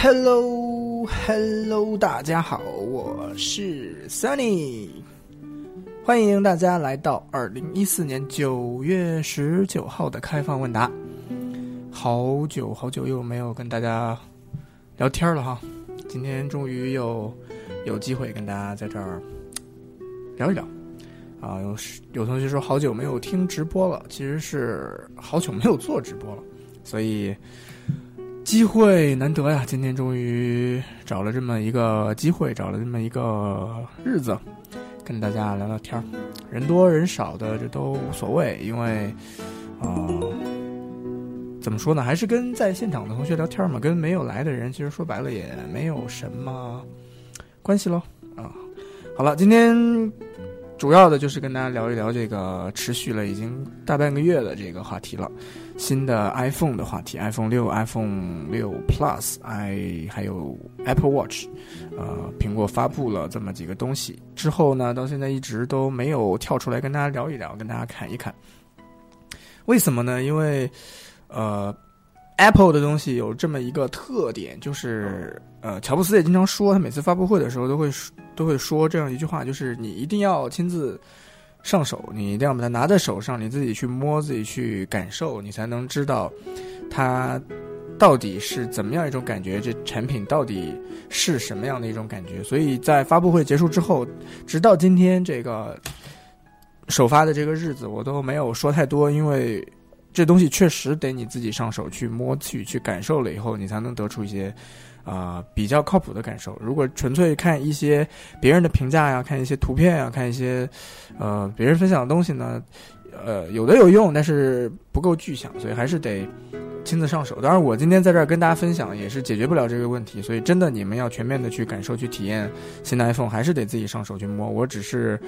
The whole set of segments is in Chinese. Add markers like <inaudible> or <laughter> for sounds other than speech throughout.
Hello，Hello，大家好，我是 Sunny，欢迎大家来到二零一四年九月十九号的开放问答。好久好久又没有跟大家聊天了哈，今天终于又有机会跟大家在这儿聊一聊。啊，有有同学说好久没有听直播了，其实是好久没有做直播了，所以机会难得呀，今天终于找了这么一个机会，找了这么一个日子，跟大家聊聊天儿。人多人少的这都无所谓，因为啊，怎么说呢，还是跟在现场的同学聊天嘛，跟没有来的人，其实说白了也没有什么关系喽。啊，好了，今天。主要的就是跟大家聊一聊这个持续了已经大半个月的这个话题了，新的 iPhone 的话题，iPhone 六、iPhone 六 Plus，i 还有 Apple Watch，呃，苹果发布了这么几个东西之后呢，到现在一直都没有跳出来跟大家聊一聊，跟大家看一看。为什么呢？因为，呃。Apple 的东西有这么一个特点，就是呃，乔布斯也经常说，他每次发布会的时候都会都会说这样一句话，就是你一定要亲自上手，你一定要把它拿在手上，你自己去摸，自己去感受，你才能知道它到底是怎么样一种感觉，这产品到底是什么样的一种感觉。所以在发布会结束之后，直到今天这个首发的这个日子，我都没有说太多，因为。这东西确实得你自己上手去摸去去感受了以后，你才能得出一些，啊比较靠谱的感受。如果纯粹看一些别人的评价呀，看一些图片呀，看一些，呃别人分享的东西呢，呃有的有用，但是不够具象，所以还是得亲自上手。当然，我今天在这儿跟大家分享也是解决不了这个问题，所以真的你们要全面的去感受去体验新的 iPhone，还是得自己上手去摸。我只是。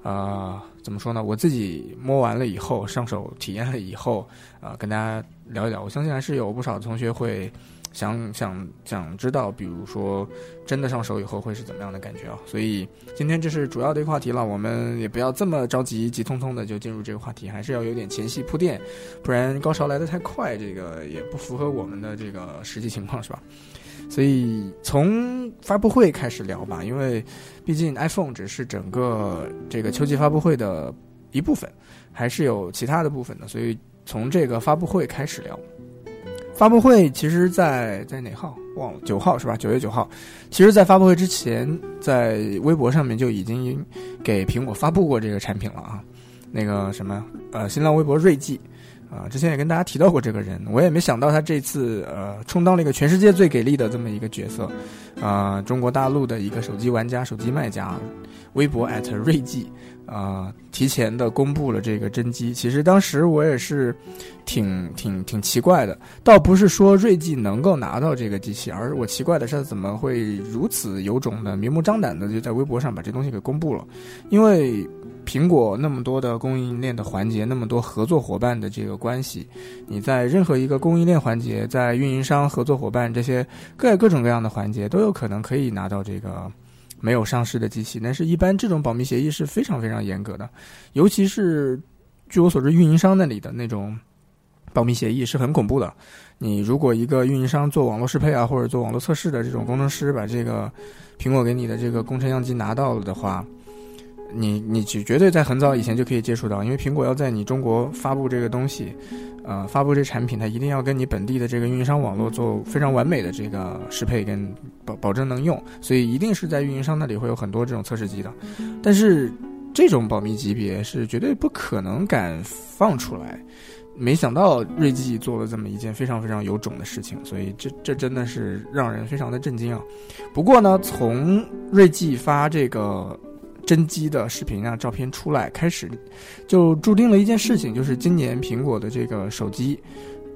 啊，怎么说呢？我自己摸完了以后，上手体验了以后，啊，跟大家聊一聊。我相信还是有不少同学会想想想知道，比如说真的上手以后会是怎么样的感觉啊。所以今天这是主要的一个话题了，我们也不要这么着急，急匆匆的就进入这个话题，还是要有点前戏铺垫，不然高潮来的太快，这个也不符合我们的这个实际情况，是吧？所以从发布会开始聊吧，因为毕竟 iPhone 只是整个这个秋季发布会的一部分，还是有其他的部分的。所以从这个发布会开始聊。发布会其实，在在哪号忘了？九号是吧？九月九号。其实，在发布会之前，在微博上面就已经给苹果发布过这个产品了啊。那个什么，呃，新浪微博锐际。啊，之前也跟大家提到过这个人，我也没想到他这次呃充当了一个全世界最给力的这么一个角色，啊，中国大陆的一个手机玩家、手机卖家，微博锐际，啊，提前的公布了这个真机。其实当时我也是挺挺挺奇怪的，倒不是说锐际能够拿到这个机器，而我奇怪的是怎么会如此有种的、明目张胆的就在微博上把这东西给公布了，因为。苹果那么多的供应链的环节，那么多合作伙伴的这个关系，你在任何一个供应链环节，在运营商、合作伙伴这些各各种各样的环节，都有可能可以拿到这个没有上市的机器。但是，一般这种保密协议是非常非常严格的，尤其是据我所知，运营商那里的那种保密协议是很恐怖的。你如果一个运营商做网络适配啊，或者做网络测试的这种工程师，把这个苹果给你的这个工程样机拿到了的话，你你绝绝对在很早以前就可以接触到，因为苹果要在你中国发布这个东西，呃，发布这产品，它一定要跟你本地的这个运营商网络做非常完美的这个适配跟保保证能用，所以一定是在运营商那里会有很多这种测试机的。但是这种保密级别是绝对不可能敢放出来。没想到锐际做了这么一件非常非常有种的事情，所以这这真的是让人非常的震惊啊。不过呢，从锐际发这个。真机的视频啊、照片出来，开始就注定了一件事情，就是今年苹果的这个手机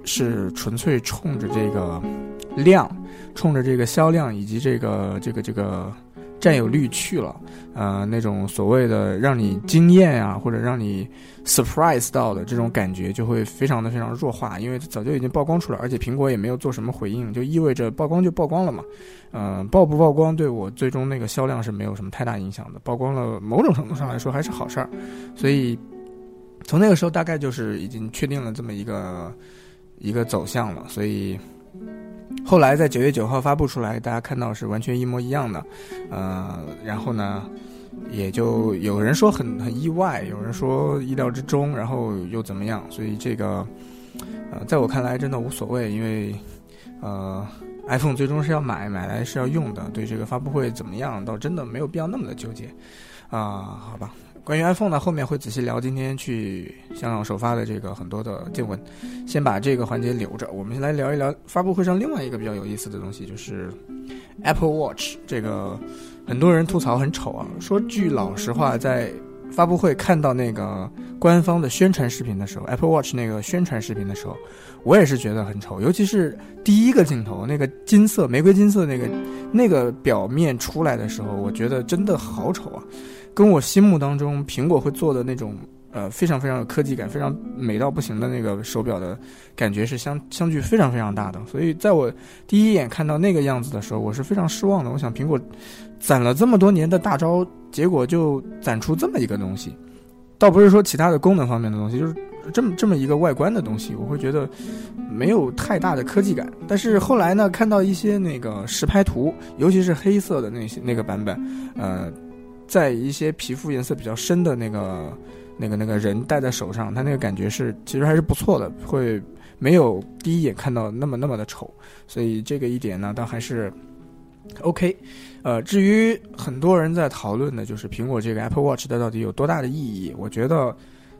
是纯粹冲着这个量、冲着这个销量以及这个这个这个。占有率去了，呃，那种所谓的让你惊艳啊，或者让你 surprise 到的这种感觉，就会非常的非常弱化，因为早就已经曝光出来，而且苹果也没有做什么回应，就意味着曝光就曝光了嘛，嗯，曝不曝光对我最终那个销量是没有什么太大影响的，曝光了某种程度上来说还是好事儿，所以从那个时候大概就是已经确定了这么一个一个走向了，所以后来在九月九号发布出来，大家看到是完全一模一样的，呃，然后呢，也就有人说很很意外，有人说意料之中，然后又怎么样？所以这个，呃，在我看来真的无所谓，因为，呃，iPhone 最终是要买，买来是要用的，对这个发布会怎么样，倒真的没有必要那么的纠结，啊，好吧。关于 iPhone 呢，后面会仔细聊。今天去香港首发的这个很多的见闻，先把这个环节留着。我们先来聊一聊发布会上另外一个比较有意思的东西，就是 Apple Watch。这个很多人吐槽很丑啊。说句老实话，在发布会看到那个官方的宣传视频的时候，Apple Watch 那个宣传视频的时候，我也是觉得很丑。尤其是第一个镜头，那个金色玫瑰金色那个那个表面出来的时候，我觉得真的好丑啊。跟我心目当中苹果会做的那种呃非常非常有科技感、非常美到不行的那个手表的感觉是相相距非常非常大的，所以在我第一眼看到那个样子的时候，我是非常失望的。我想苹果攒了这么多年的大招，结果就攒出这么一个东西，倒不是说其他的功能方面的东西，就是这么这么一个外观的东西，我会觉得没有太大的科技感。但是后来呢，看到一些那个实拍图，尤其是黑色的那些那个版本，呃。在一些皮肤颜色比较深的那个、那个、那个人戴在手上，他那个感觉是其实还是不错的，会没有第一眼看到那么那么的丑，所以这个一点呢，倒还是 OK。呃，至于很多人在讨论的就是苹果这个 Apple Watch 它到底有多大的意义？我觉得，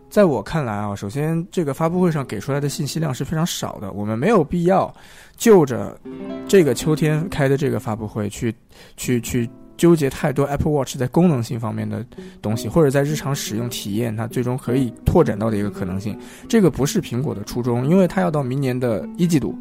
在我看来啊，首先这个发布会上给出来的信息量是非常少的，我们没有必要就着这个秋天开的这个发布会去去去。纠结太多 Apple Watch 在功能性方面的东西，或者在日常使用体验，它最终可以拓展到的一个可能性，这个不是苹果的初衷，因为它要到明年的一季度，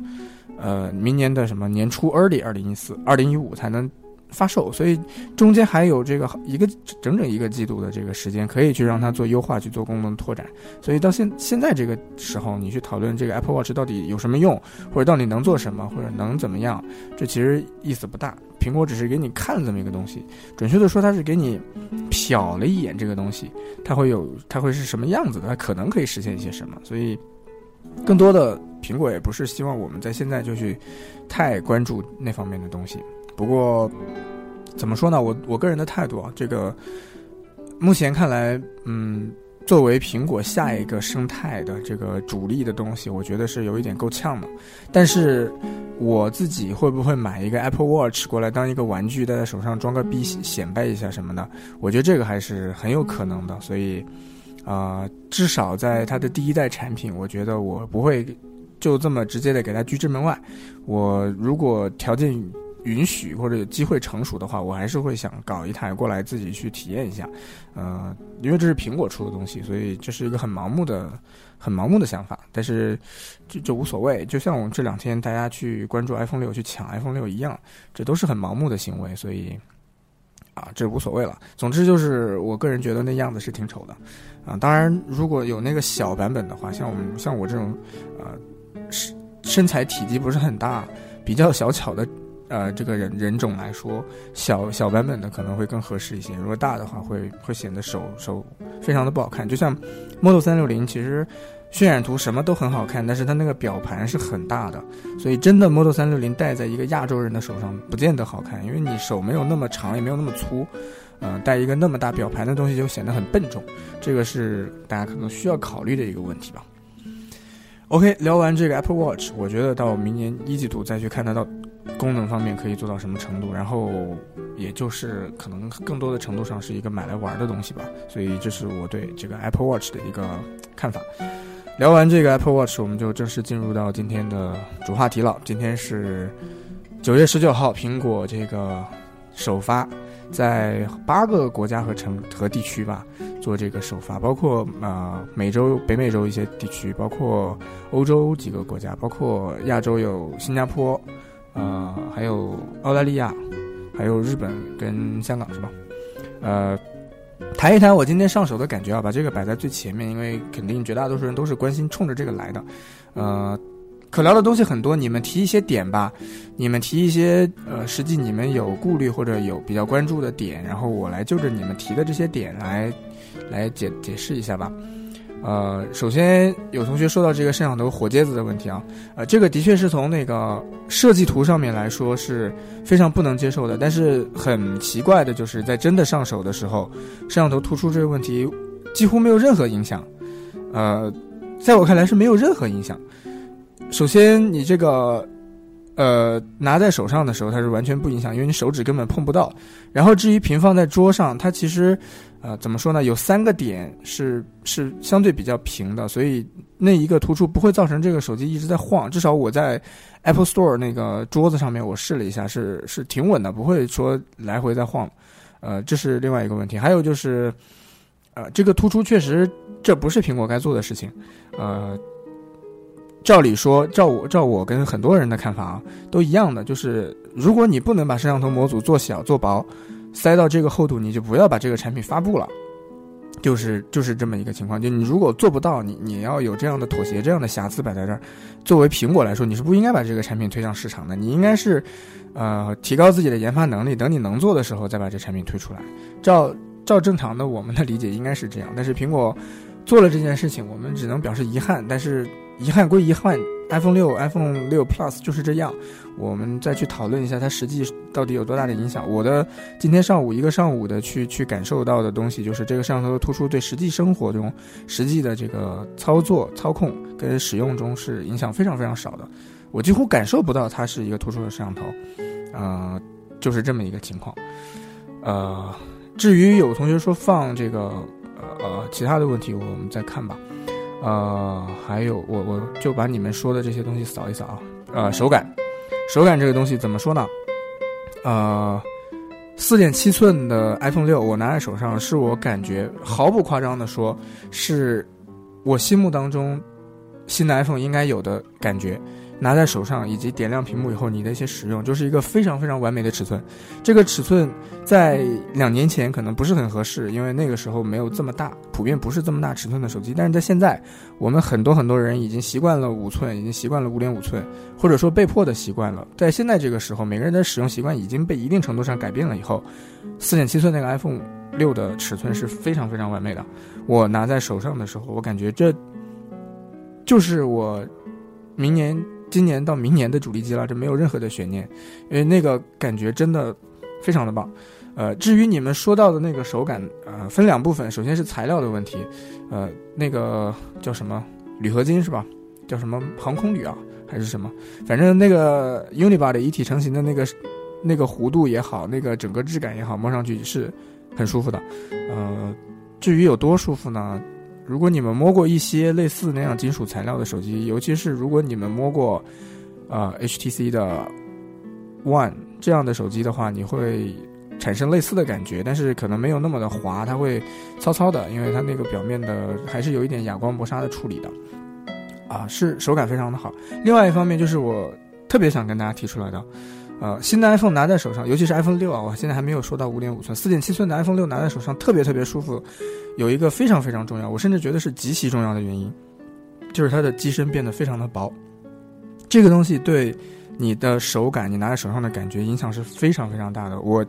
呃，明年的什么年初 Early 二零一四、二零一五才能。发售，所以中间还有这个一个整整一个季度的这个时间，可以去让它做优化，去做功能拓展。所以到现现在这个时候，你去讨论这个 Apple Watch 到底有什么用，或者到底能做什么，或者能怎么样，这其实意思不大。苹果只是给你看这么一个东西，准确的说，它是给你瞟了一眼这个东西，它会有，它会是什么样子的，它可能可以实现一些什么。所以，更多的苹果也不是希望我们在现在就去太关注那方面的东西。不过，怎么说呢？我我个人的态度啊，这个目前看来，嗯，作为苹果下一个生态的这个主力的东西，我觉得是有一点够呛的。但是我自己会不会买一个 Apple Watch 过来当一个玩具戴在手上装个逼显摆一下什么的？我觉得这个还是很有可能的。所以，啊，至少在它的第一代产品，我觉得我不会就这么直接的给它拒之门外。我如果条件。允许或者有机会成熟的话，我还是会想搞一台过来自己去体验一下，呃，因为这是苹果出的东西，所以这是一个很盲目的、很盲目的想法。但是就就无所谓，就像我们这两天大家去关注 iPhone 六、去抢 iPhone 六一样，这都是很盲目的行为，所以啊，这无所谓了。总之就是我个人觉得那样子是挺丑的啊。当然，如果有那个小版本的话，像我们像我这种呃身身材体积不是很大、比较小巧的。呃，这个人人种来说，小小版本的可能会更合适一些。如果大的话，会会显得手手非常的不好看。就像 Model 三六零，其实渲染图什么都很好看，但是它那个表盘是很大的，所以真的 Model 三六零戴在一个亚洲人的手上不见得好看，因为你手没有那么长，也没有那么粗，嗯，戴一个那么大表盘的东西就显得很笨重。这个是大家可能需要考虑的一个问题吧。OK，聊完这个 Apple Watch，我觉得到明年一季度再去看它到。功能方面可以做到什么程度？然后，也就是可能更多的程度上是一个买来玩的东西吧。所以，这是我对这个 Apple Watch 的一个看法。聊完这个 Apple Watch，我们就正式进入到今天的主话题了。今天是九月十九号，苹果这个首发，在八个国家和城和地区吧做这个首发，包括啊美洲、北美洲一些地区，包括欧洲几个国家，包括亚洲有新加坡。呃，还有澳大利亚，还有日本跟香港是吧？呃，谈一谈我今天上手的感觉啊，把这个摆在最前面，因为肯定绝大多数人都是关心冲着这个来的。呃，可聊的东西很多，你们提一些点吧，你们提一些呃，实际你们有顾虑或者有比较关注的点，然后我来就着你们提的这些点来来解解释一下吧。呃，首先有同学说到这个摄像头火疖子的问题啊，呃，这个的确是从那个设计图上面来说是非常不能接受的。但是很奇怪的就是在真的上手的时候，摄像头突出这个问题几乎没有任何影响。呃，在我看来是没有任何影响。首先，你这个。呃，拿在手上的时候，它是完全不影响，因为你手指根本碰不到。然后至于平放在桌上，它其实，呃，怎么说呢？有三个点是是相对比较平的，所以那一个突出不会造成这个手机一直在晃。至少我在 Apple Store 那个桌子上面我试了一下，是是挺稳的，不会说来回在晃。呃，这是另外一个问题。还有就是，呃，这个突出确实这不是苹果该做的事情，呃。照理说，照我照我跟很多人的看法啊，都一样的，就是如果你不能把摄像头模组做小做薄，塞到这个厚度，你就不要把这个产品发布了，就是就是这么一个情况。就你如果做不到，你你要有这样的妥协，这样的瑕疵摆在这儿，作为苹果来说，你是不应该把这个产品推向市场的。你应该是，呃，提高自己的研发能力，等你能做的时候再把这产品推出来。照照正常的我们的理解应该是这样，但是苹果做了这件事情，我们只能表示遗憾。但是。遗憾归遗憾，iPhone 六、iPhone 六 Plus 就是这样。我们再去讨论一下它实际到底有多大的影响。我的今天上午一个上午的去去感受到的东西，就是这个摄像头的突出对实际生活中实际的这个操作、操控跟使用中是影响非常非常少的。我几乎感受不到它是一个突出的摄像头，呃，就是这么一个情况。呃，至于有同学说放这个呃呃其他的问题，我们再看吧。呃，还有我我就把你们说的这些东西扫一扫啊。呃，手感，手感这个东西怎么说呢？呃，四点七寸的 iPhone 六，我拿在手上，是我感觉毫不夸张的说，是我心目当中新的 iPhone 应该有的感觉。拿在手上以及点亮屏幕以后，你的一些使用就是一个非常非常完美的尺寸。这个尺寸在两年前可能不是很合适，因为那个时候没有这么大，普遍不是这么大尺寸的手机。但是在现在，我们很多很多人已经习惯了五寸，已经习惯了五点五寸，或者说被迫的习惯了。在现在这个时候，每个人的使用习惯已经被一定程度上改变了以后，四点七寸那个 iPhone 六的尺寸是非常非常完美的。我拿在手上的时候，我感觉这就是我明年。今年到明年的主力机了，这没有任何的悬念，因为那个感觉真的非常的棒。呃，至于你们说到的那个手感，呃，分两部分，首先是材料的问题，呃，那个叫什么铝合金是吧？叫什么航空铝啊，还是什么？反正那个 Unibody 一体成型的那个那个弧度也好，那个整个质感也好，摸上去是很舒服的。呃，至于有多舒服呢？如果你们摸过一些类似那样金属材料的手机，尤其是如果你们摸过，呃，HTC 的 One 这样的手机的话，你会产生类似的感觉，但是可能没有那么的滑，它会糙糙的，因为它那个表面的还是有一点哑光磨砂的处理的，啊，是手感非常的好。另外一方面就是我特别想跟大家提出来的。呃，新的 iPhone 拿在手上，尤其是 iPhone 六啊，我现在还没有说到五点五寸、四点七寸的 iPhone 六拿在手上特别特别舒服。有一个非常非常重要，我甚至觉得是极其重要的原因，就是它的机身变得非常的薄。这个东西对你的手感，你拿在手上的感觉影响是非常非常大的。我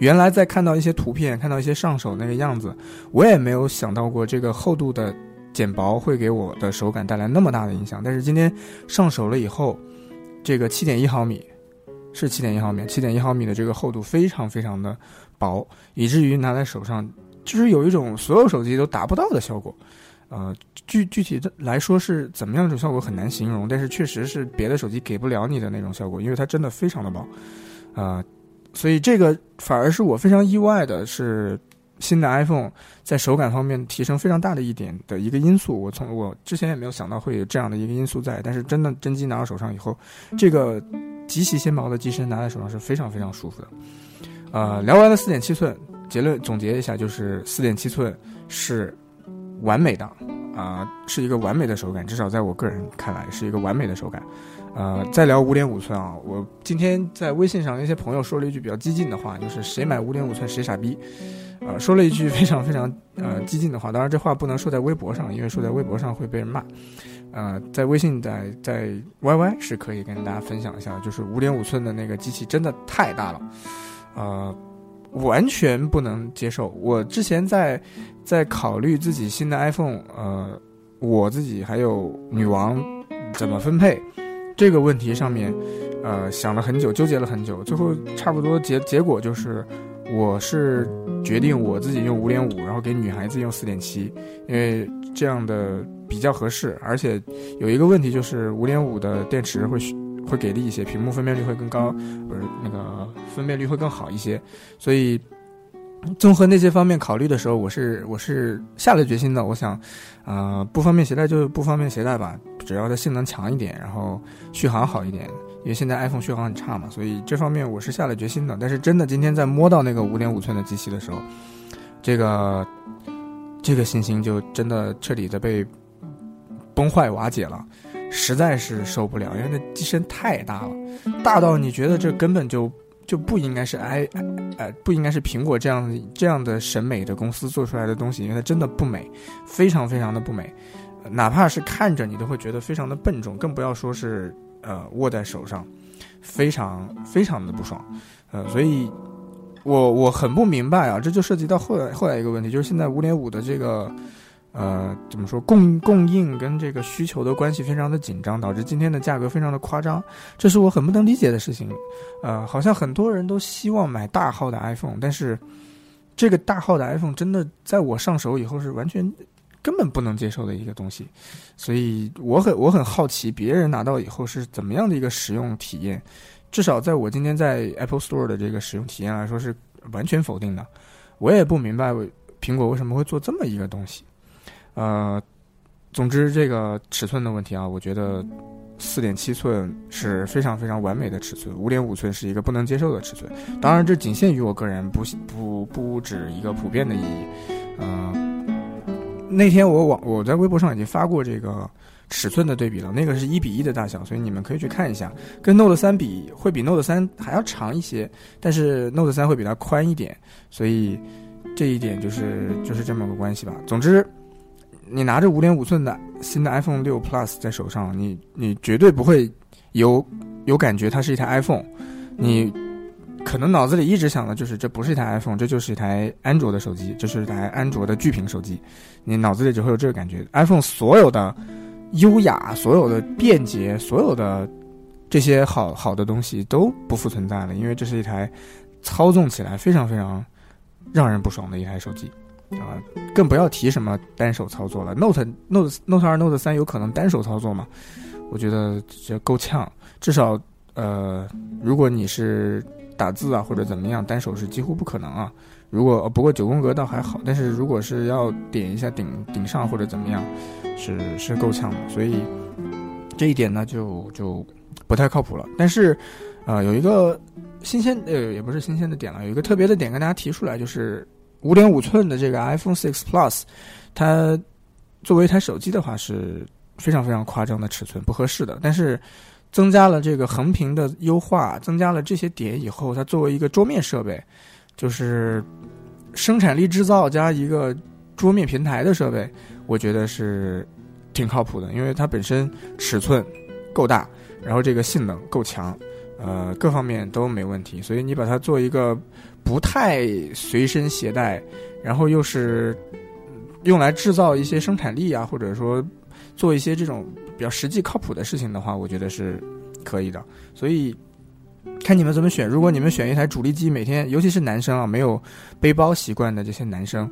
原来在看到一些图片，看到一些上手那个样子，我也没有想到过这个厚度的减薄会给我的手感带来那么大的影响。但是今天上手了以后，这个七点一毫米。是七点一毫米，七点一毫米的这个厚度非常非常的薄，以至于拿在手上就是有一种所有手机都达不到的效果。呃，具具体的来说是怎么样一种效果很难形容，但是确实是别的手机给不了你的那种效果，因为它真的非常的薄。啊，所以这个反而是我非常意外的是新的 iPhone 在手感方面提升非常大的一点的一个因素。我从我之前也没有想到会有这样的一个因素在，但是真的真机拿到手上以后，这个。极其纤薄的机身拿在手上是非常非常舒服的，呃，聊完了四点七寸，结论总结一下就是四点七寸是完美的，啊，是一个完美的手感，至少在我个人看来是一个完美的手感。呃，再聊五点五寸啊，我今天在微信上一些朋友说了一句比较激进的话，就是谁买五点五寸谁傻逼，呃，说了一句非常非常呃激进的话，当然这话不能说在微博上，因为说在微博上会被人骂。呃，在微信在在 YY 是可以跟大家分享一下，就是五点五寸的那个机器真的太大了，呃，完全不能接受。我之前在在考虑自己新的 iPhone，呃，我自己还有女王怎么分配这个问题上面，呃，想了很久，纠结了很久，最后差不多结结果就是，我是决定我自己用五点五，然后给女孩子用四点七，因为这样的比较合适，而且有一个问题就是五点五的电池会会给力一些，屏幕分辨率会更高，不是那个分辨率会更好一些，所以。综合那些方面考虑的时候，我是我是下了决心的。我想，呃，不方便携带就不方便携带吧，只要它性能强一点，然后续航好一点。因为现在 iPhone 续航很差嘛，所以这方面我是下了决心的。但是真的，今天在摸到那个五点五寸的机器的时候，这个这个信心就真的彻底的被崩坏瓦解了，实在是受不了，因为那机身太大了，大到你觉得这根本就。就不应该是 i，呃，不应该是苹果这样这样的审美的公司做出来的东西，因为它真的不美，非常非常的不美，哪怕是看着你都会觉得非常的笨重，更不要说是呃握在手上，非常非常的不爽，呃，所以我我很不明白啊，这就涉及到后来后来一个问题，就是现在五点五的这个。呃，怎么说供供应跟这个需求的关系非常的紧张，导致今天的价格非常的夸张，这是我很不能理解的事情。呃，好像很多人都希望买大号的 iPhone，但是这个大号的 iPhone 真的在我上手以后是完全根本不能接受的一个东西，所以我很我很好奇别人拿到以后是怎么样的一个使用体验。至少在我今天在 Apple Store 的这个使用体验来说是完全否定的。我也不明白苹果为什么会做这么一个东西。呃，总之这个尺寸的问题啊，我觉得四点七寸是非常非常完美的尺寸，五点五寸是一个不能接受的尺寸。当然，这仅限于我个人，不不不止一个普遍的意义。嗯，那天我网我在微博上已经发过这个尺寸的对比了，那个是一比一的大小，所以你们可以去看一下。跟 Note 三比，会比 Note 三还要长一些，但是 Note 三会比它宽一点，所以这一点就是就是这么个关系吧。总之。你拿着五点五寸的新的 iPhone 六 Plus 在手上，你你绝对不会有有感觉它是一台 iPhone，你可能脑子里一直想的就是这不是一台 iPhone，这就是一台安卓的手机，这是一台安卓的巨屏手机，你脑子里只会有这个感觉。iPhone 所有的优雅、所有的便捷、所有的这些好好的东西都不复存在了，因为这是一台操纵起来非常非常让人不爽的一台手机。啊，更不要提什么单手操作了。Note Note Note 二 Note 三有可能单手操作吗？我觉得这够呛。至少，呃，如果你是打字啊或者怎么样，单手是几乎不可能啊。如果不过九宫格倒还好，但是如果是要点一下顶顶上或者怎么样，是是够呛的。所以这一点呢，就就不太靠谱了。但是，啊，有一个新鲜呃，也不是新鲜的点了，有一个特别的点跟大家提出来，就是。五点五寸的这个 iPhone 6 Plus，它作为一台手机的话是非常非常夸张的尺寸，不合适的。但是增加了这个横屏的优化，增加了这些点以后，它作为一个桌面设备，就是生产力制造加一个桌面平台的设备，我觉得是挺靠谱的，因为它本身尺寸够大，然后这个性能够强，呃，各方面都没问题。所以你把它做一个。不太随身携带，然后又是用来制造一些生产力啊，或者说做一些这种比较实际靠谱的事情的话，我觉得是可以的。所以看你们怎么选。如果你们选一台主力机，每天尤其是男生啊，没有背包习惯的这些男生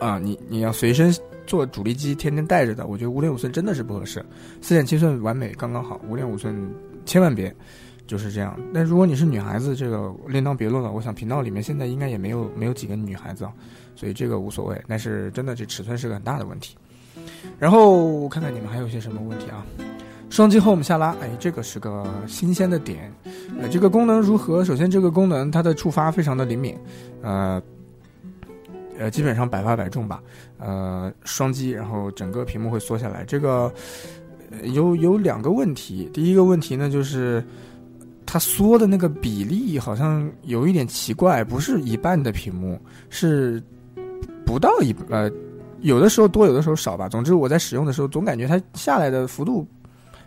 啊，你你要随身做主力机，天天带着的，我觉得五点五寸真的是不合适。四点七寸完美刚刚好，五点五寸千万别。就是这样，但如果你是女孩子，这个另当别论了。我想频道里面现在应该也没有没有几个女孩子啊，所以这个无所谓。但是真的，这尺寸是个很大的问题。然后看看你们还有些什么问题啊？双击 Home 下拉，哎，这个是个新鲜的点。呃，这个功能如何？首先，这个功能它的触发非常的灵敏，呃，呃，基本上百发百中吧。呃，双击，然后整个屏幕会缩下来。这个有有两个问题，第一个问题呢就是。它缩的那个比例好像有一点奇怪，不是一半的屏幕，是不到一呃，有的时候多，有的时候少吧。总之我在使用的时候总感觉它下来的幅度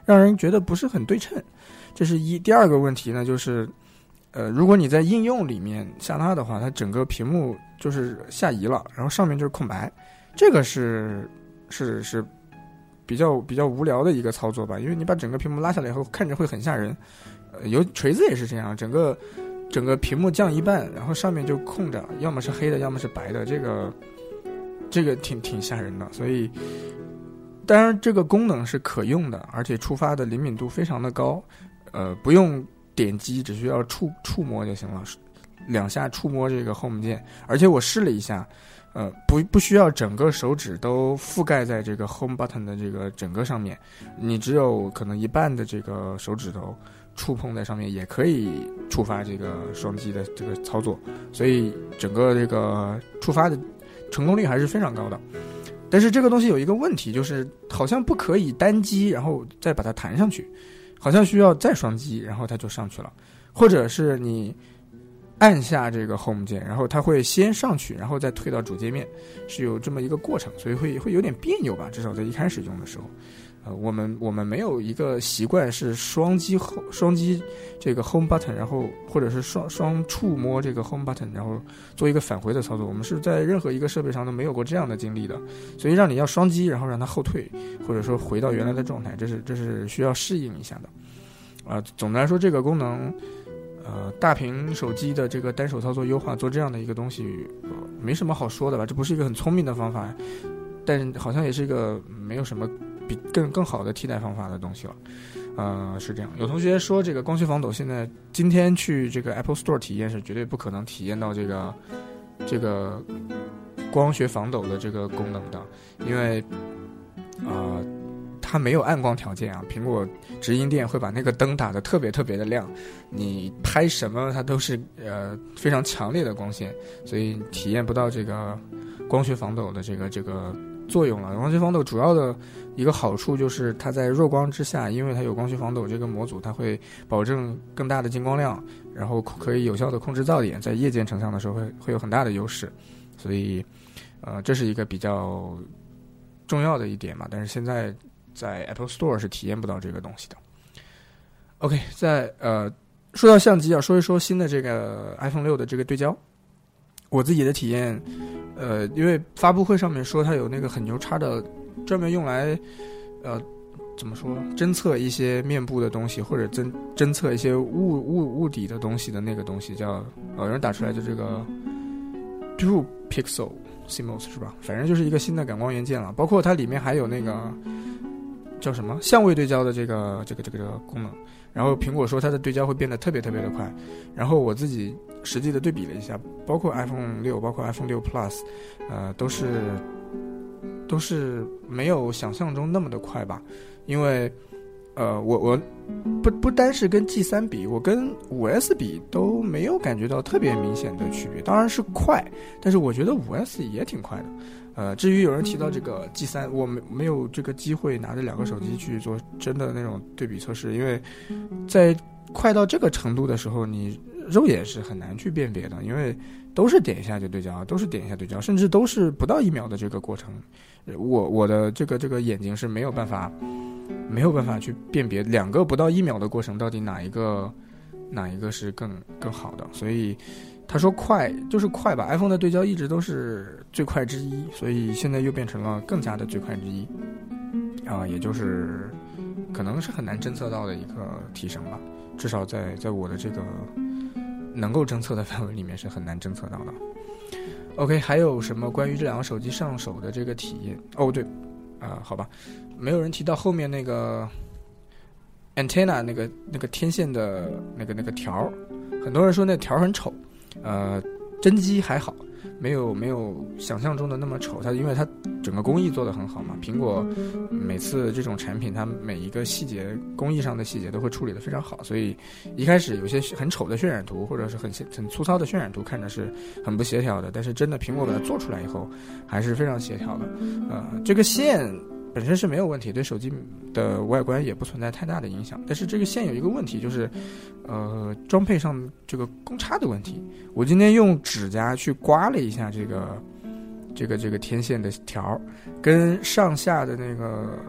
让人觉得不是很对称，这是一。第二个问题呢，就是呃，如果你在应用里面下拉的话，它整个屏幕就是下移了，然后上面就是空白，这个是是是比较比较无聊的一个操作吧，因为你把整个屏幕拉下来以后，看着会很吓人。有锤子也是这样，整个整个屏幕降一半，然后上面就空着，要么是黑的，要么是白的，这个这个挺挺吓人的。所以，当然这个功能是可用的，而且触发的灵敏度非常的高，呃，不用点击，只需要触触摸就行了，两下触摸这个 Home 键，而且我试了一下。呃，不不需要整个手指都覆盖在这个 Home Button 的这个整个上面，你只有可能一半的这个手指头触碰在上面，也可以触发这个双击的这个操作，所以整个这个触发的成功率还是非常高的。但是这个东西有一个问题，就是好像不可以单击然后再把它弹上去，好像需要再双击然后它就上去了，或者是你。按下这个 Home 键，然后它会先上去，然后再退到主界面，是有这么一个过程，所以会会有点别扭吧？至少在一开始用的时候，呃，我们我们没有一个习惯是双击后双击这个 Home Button，然后或者是双双触摸这个 Home Button，然后做一个返回的操作。我们是在任何一个设备上都没有过这样的经历的，所以让你要双击，然后让它后退，或者说回到原来的状态，这是这是需要适应一下的。啊，总的来说，这个功能。呃，大屏手机的这个单手操作优化做这样的一个东西，没什么好说的吧？这不是一个很聪明的方法，但好像也是一个没有什么比更更好的替代方法的东西了。呃，是这样。有同学说这个光学防抖，现在今天去这个 Apple Store 体验是绝对不可能体验到这个这个光学防抖的这个功能的，因为啊。它没有暗光条件啊，苹果直营店会把那个灯打得特别特别的亮，你拍什么它都是呃非常强烈的光线，所以体验不到这个光学防抖的这个这个作用了。光学防抖主要的一个好处就是它在弱光之下，因为它有光学防抖这个模组，它会保证更大的进光量，然后可以有效的控制噪点，在夜间成像的时候会会有很大的优势，所以呃这是一个比较重要的一点嘛。但是现在。在 Apple Store 是体验不到这个东西的。OK，在呃，说到相机，要说一说新的这个 iPhone 六的这个对焦。我自己的体验，呃，因为发布会上面说它有那个很牛叉的，专门用来呃怎么说侦测一些面部的东西，或者侦侦测一些物物物底的东西的那个东西，叫有人打出来的这个 Dual Pixel CMOS 是吧？反正就是一个新的感光元件了，包括它里面还有那个。叫什么相位对焦的这个这个这个这个功能，然后苹果说它的对焦会变得特别特别的快，然后我自己实际的对比了一下，包括 iPhone 六，包括 iPhone 六 Plus，呃，都是都是没有想象中那么的快吧，因为呃，我我不不单是跟 G 三比，我跟五 S 比都没有感觉到特别明显的区别，当然是快，但是我觉得五 S 也挺快的。呃，至于有人提到这个 G 三，我没没有这个机会拿着两个手机去做真的那种对比测试，因为在快到这个程度的时候，你肉眼是很难去辨别的，因为都是点一下就对焦，都是点一下对焦，甚至都是不到一秒的这个过程，我我的这个这个眼睛是没有办法没有办法去辨别两个不到一秒的过程到底哪一个哪一个是更更好的，所以。他说快就是快吧，iPhone 的对焦一直都是最快之一，所以现在又变成了更加的最快之一，啊，也就是可能是很难侦测到的一个提升吧，至少在在我的这个能够侦测的范围里面是很难侦测到的。OK，还有什么关于这两个手机上手的这个体验？哦，对，啊，好吧，没有人提到后面那个 antenna 那个那个天线的那个那个条，很多人说那条很丑。呃，真机还好，没有没有想象中的那么丑。它因为它整个工艺做得很好嘛，苹果每次这种产品，它每一个细节工艺上的细节都会处理得非常好，所以一开始有些很丑的渲染图或者是很很粗糙的渲染图，看着是很不协调的。但是真的苹果把它做出来以后，还是非常协调的。呃，这个线。本身是没有问题，对手机的外观也不存在太大的影响。但是这个线有一个问题，就是，呃，装配上这个公差的问题。我今天用指甲去刮了一下这个，这个这个天线的条，跟上下的那个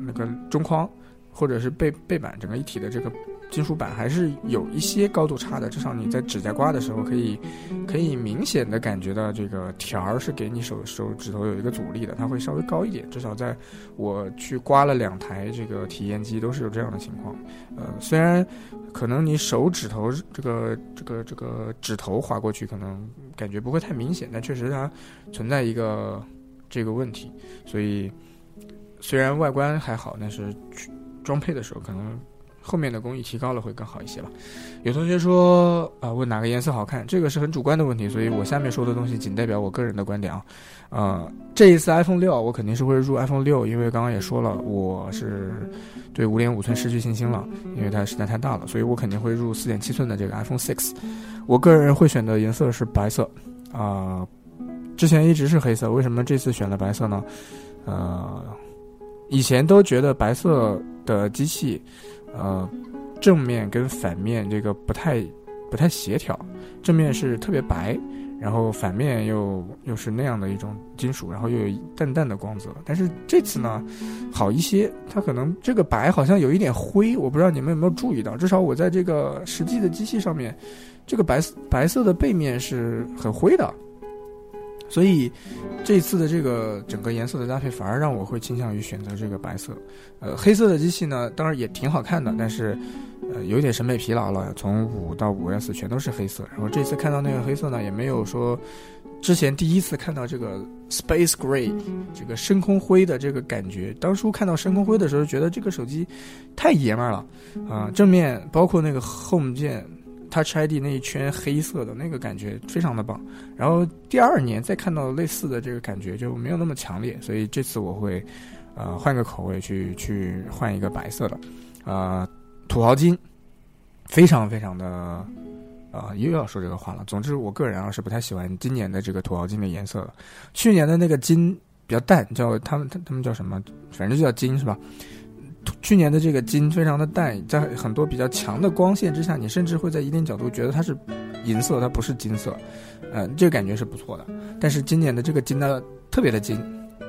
那个中框或者是背背板整个一体的这个金属板还是有一些高度差的，至少你在指甲刮的时候可以可以明显的感觉到这个条儿是给你手手指头有一个阻力的，它会稍微高一点。至少在我去刮了两台这个体验机都是有这样的情况。呃，虽然可能你手指头这个这个这个指头划过去可能感觉不会太明显，但确实它存在一个这个问题。所以虽然外观还好，但是装配的时候可能。后面的工艺提高了会更好一些吧。有同学说啊，问哪个颜色好看，这个是很主观的问题，所以我下面说的东西仅代表我个人的观点啊。呃，这一次 iPhone 六我肯定是会入 iPhone 六，因为刚刚也说了，我是对五点五寸失去信心了，因为它实在太大了，所以我肯定会入四点七寸的这个 iPhone Six。我个人会选的颜色是白色啊，之前一直是黑色，为什么这次选了白色呢？呃，以前都觉得白色的机器。呃，正面跟反面这个不太不太协调，正面是特别白，然后反面又又是那样的一种金属，然后又有淡淡的光泽。但是这次呢，好一些，它可能这个白好像有一点灰，我不知道你们有没有注意到，至少我在这个实际的机器上面，这个白白色的背面是很灰的。所以，这次的这个整个颜色的搭配，反而让我会倾向于选择这个白色。呃，黑色的机器呢，当然也挺好看的，但是，呃，有点审美疲劳了。从五到五 S 全都是黑色，然后这次看到那个黑色呢，也没有说之前第一次看到这个 Space Gray 这个深空灰的这个感觉。当初看到深空灰的时候，觉得这个手机太爷们儿了啊！正面包括那个 Home 键。Touch ID 那一圈黑色的那个感觉非常的棒，然后第二年再看到类似的这个感觉就没有那么强烈，所以这次我会，呃，换个口味去去换一个白色的，呃，土豪金，非常非常的，啊，又要说这个话了。总之，我个人啊是不太喜欢今年的这个土豪金的颜色，去年的那个金比较淡，叫他们他他们叫什么，反正就叫金是吧？去年的。这个金非常的。淡，在很多比较强的。光线之下，你甚至会在一定角度觉得它是银色，它不是金色，呃，这个感觉是不错的。但是今年的。这个金呢，特别的。金，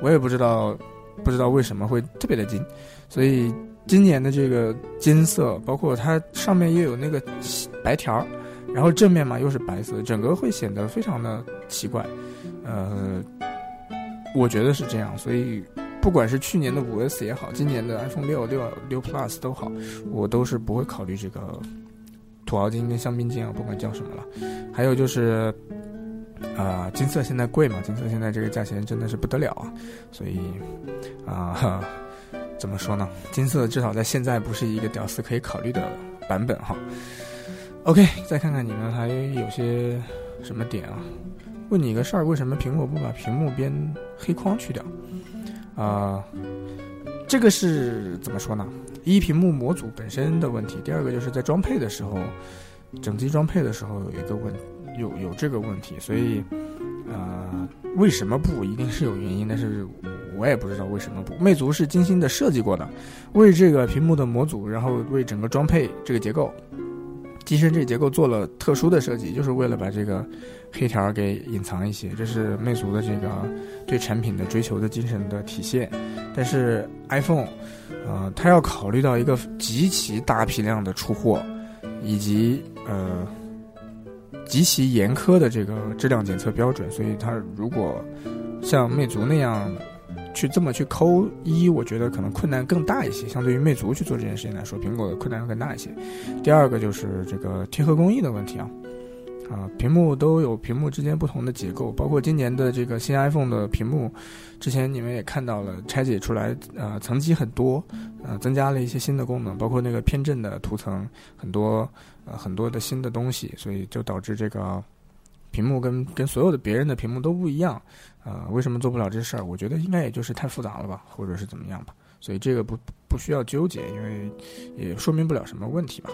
我也不知道，不知道为什么会特别的。金，所以今年的。这个金色，包括它上面又有那个白条，然后正面嘛又是白色，整个会显得非常的。奇怪，呃，我觉得是这样，所以。不管是去年的五 S 也好，今年的 iPhone 六六六 Plus 都好，我都是不会考虑这个土豪金跟香槟金啊，不管叫什么了。还有就是，啊，金色现在贵嘛，金色现在这个价钱真的是不得了啊，所以啊，怎么说呢？金色至少在现在不是一个屌丝可以考虑的版本哈。OK，再看看你们还有些什么点啊？问你一个事儿，为什么苹果不把屏幕边黑框去掉？啊，这个是怎么说呢？一屏幕模组本身的问题，第二个就是在装配的时候，整机装配的时候有一个问，有有这个问题，所以，呃，为什么不一定是有原因，但是我也不知道为什么不。魅族是精心的设计过的，为这个屏幕的模组，然后为整个装配这个结构。机身这结构做了特殊的设计，就是为了把这个黑条给隐藏一些，这是魅族的这个对产品的追求的精神的体现。但是 iPhone，呃，它要考虑到一个极其大批量的出货，以及呃极其严苛的这个质量检测标准，所以它如果像魅族那样。去这么去抠一，我觉得可能困难更大一些。相对于魅族去做这件事情来说，苹果的困难更大一些。第二个就是这个贴合工艺的问题啊，啊，屏幕都有屏幕之间不同的结构，包括今年的这个新 iPhone 的屏幕，之前你们也看到了拆解出来，呃，层级很多，呃，增加了一些新的功能，包括那个偏振的涂层，很多呃很多的新的东西，所以就导致这个。屏幕跟跟所有的别人的屏幕都不一样，呃，为什么做不了这事儿？我觉得应该也就是太复杂了吧，或者是怎么样吧。所以这个不不需要纠结，因为也说明不了什么问题吧。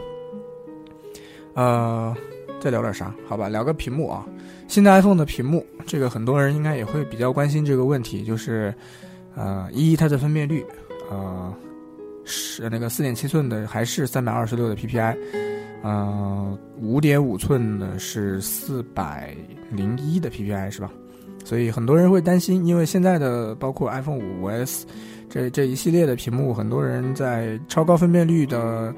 呃，再聊点啥？好吧，聊个屏幕啊。新的 iPhone 的屏幕，这个很多人应该也会比较关心这个问题，就是呃，一它的分辨率，呃，是那个四点七寸的还是三百二十六的 PPI。嗯，五点五寸的是四百零一的 PPI 是吧？所以很多人会担心，因为现在的包括 iPhone 五 S 这这一系列的屏幕，很多人在超高分辨率的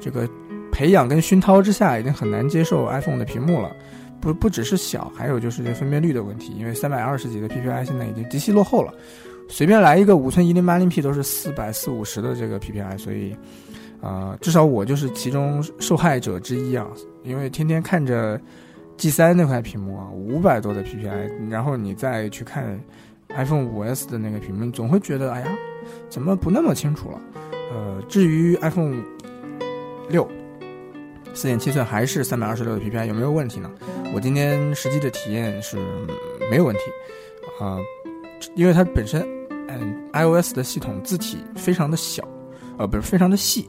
这个培养跟熏陶之下，已经很难接受 iPhone 的屏幕了。不不只是小，还有就是这分辨率的问题，因为三百二十几的 PPI 现在已经极其落后了，随便来一个五寸一零八零 P 都是四百四五十的这个 PPI，所以，呃，至少我就是其中受害者之一啊，因为天天看着 G 三那块屏幕啊，五百多的 PPI，然后你再去看 iPhone 五 S 的那个屏幕，总会觉得，哎呀，怎么不那么清楚了？呃，至于 iPhone 六。四点七寸还是三百二十六的 PPI 有没有问题呢？我今天实际的体验是没有问题，啊，因为它本身嗯 iOS 的系统字体非常的小，呃不是非常的细，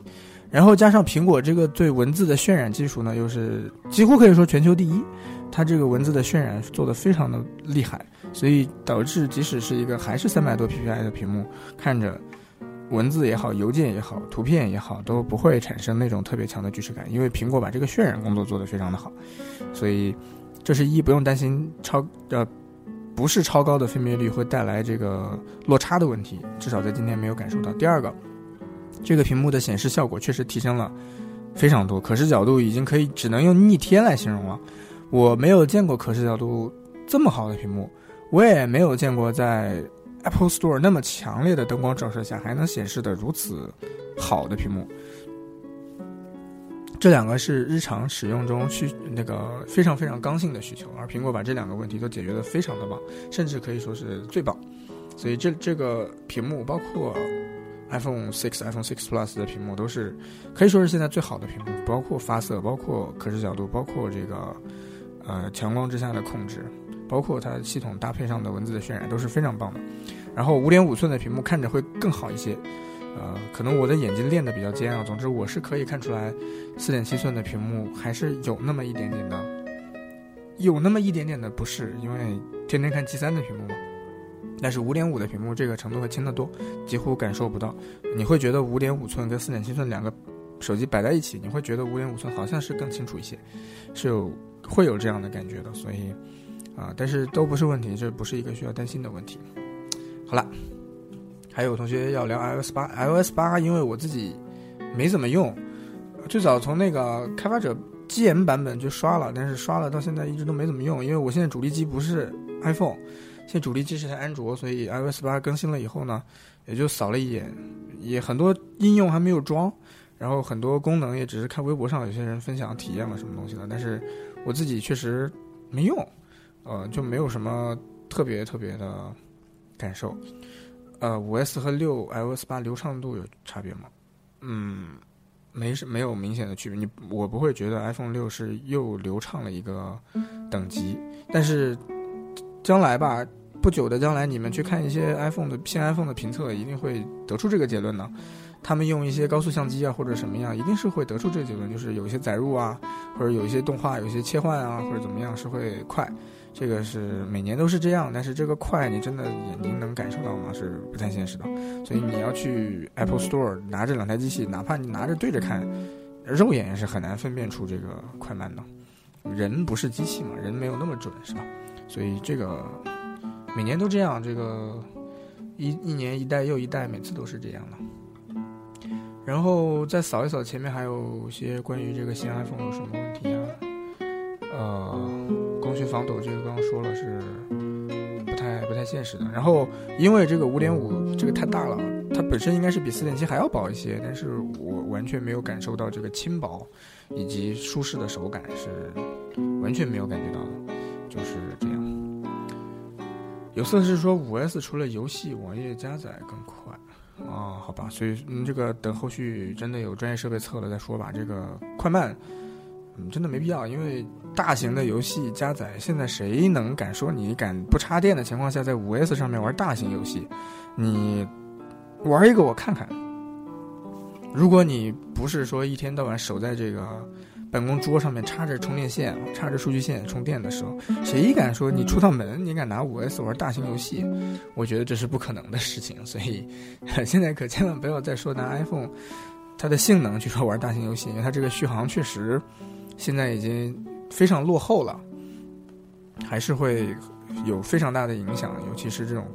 然后加上苹果这个对文字的渲染技术呢又是几乎可以说全球第一，它这个文字的渲染做的非常的厉害，所以导致即使是一个还是三百多 PPI 的屏幕，看着。文字也好，邮件也好，图片也好，都不会产生那种特别强的锯齿感，因为苹果把这个渲染工作做得非常的好，所以这是一不用担心超呃不是超高的分辨率会带来这个落差的问题，至少在今天没有感受到。第二个，这个屏幕的显示效果确实提升了非常多，可视角度已经可以只能用逆天来形容了。我没有见过可视角度这么好的屏幕，我也没有见过在。Apple Store 那么强烈的灯光照射下，还能显示的如此好的屏幕，这两个是日常使用中需那个非常非常刚性的需求，而苹果把这两个问题都解决的非常的棒，甚至可以说是最棒。所以这这个屏幕，包括 iPhone 6、iPhone 6 Plus 的屏幕，都是可以说是现在最好的屏幕，包括发色，包括可视角度，包括这个呃强光之下的控制。包括它系统搭配上的文字的渲染都是非常棒的，然后五点五寸的屏幕看着会更好一些，呃，可能我的眼睛练得比较尖啊。总之我是可以看出来，四点七寸的屏幕还是有那么一点点的，有那么一点点的不适，因为天天看 G 三的屏幕嘛。但是五点五的屏幕这个程度会轻得多，几乎感受不到。你会觉得五点五寸跟四点七寸两个手机摆在一起，你会觉得五点五寸好像是更清楚一些，是有会有这样的感觉的，所以。啊，但是都不是问题，这不是一个需要担心的问题。好了，还有同学要聊 iOS 八，iOS 八，因为我自己没怎么用，最早从那个开发者基岩版本就刷了，但是刷了到现在一直都没怎么用，因为我现在主力机不是 iPhone，现主力机是台安卓，所以 iOS 八更新了以后呢，也就扫了一眼，也很多应用还没有装，然后很多功能也只是看微博上有些人分享体验了什么东西了，但是我自己确实没用。呃，就没有什么特别特别的感受。呃，五 S 和六 iOS 八流畅度有差别吗？嗯，没是没有明显的区别。你我不会觉得 iPhone 六是又流畅了一个等级。但是将来吧，不久的将来，你们去看一些 iPhone 的新 iPhone 的评测，一定会得出这个结论呢。他们用一些高速相机啊，或者什么样，一定是会得出这个结论，就是有一些载入啊，或者有一些动画，有一些切换啊，或者怎么样，是会快。这个是每年都是这样，但是这个快，你真的眼睛能感受到吗？是不太现实的。所以你要去 Apple Store 拿着两台机器，哪怕你拿着对着看，肉眼也是很难分辨出这个快慢的。人不是机器嘛，人没有那么准，是吧？所以这个每年都这样，这个一一年一代又一代，每次都是这样的。然后再扫一扫前面，还有些关于这个新 iPhone 有什么问题啊？呃。光学防抖这个刚刚说了是不太不太现实的。然后因为这个五点五这个太大了，它本身应该是比四点七还要薄一些，但是我完全没有感受到这个轻薄以及舒适的手感，是完全没有感觉到的，就是这样。有色是说五 S 除了游戏网页加载更快啊？好吧，所以嗯，这个等后续真的有专业设备测了再说吧。这个快慢。嗯真的没必要，因为大型的游戏加载，现在谁能敢说你敢不插电的情况下在五 S 上面玩大型游戏？你玩一个我看看。如果你不是说一天到晚守在这个办公桌上面插着充电线、插着数据线充电的时候，谁敢说你出趟门你敢拿五 S 玩大型游戏？我觉得这是不可能的事情。所以 <laughs> 现在可千万不要再说拿 iPhone 它的性能去说玩大型游戏，因为它这个续航确实。现在已经非常落后了，还是会有非常大的影响，尤其是这种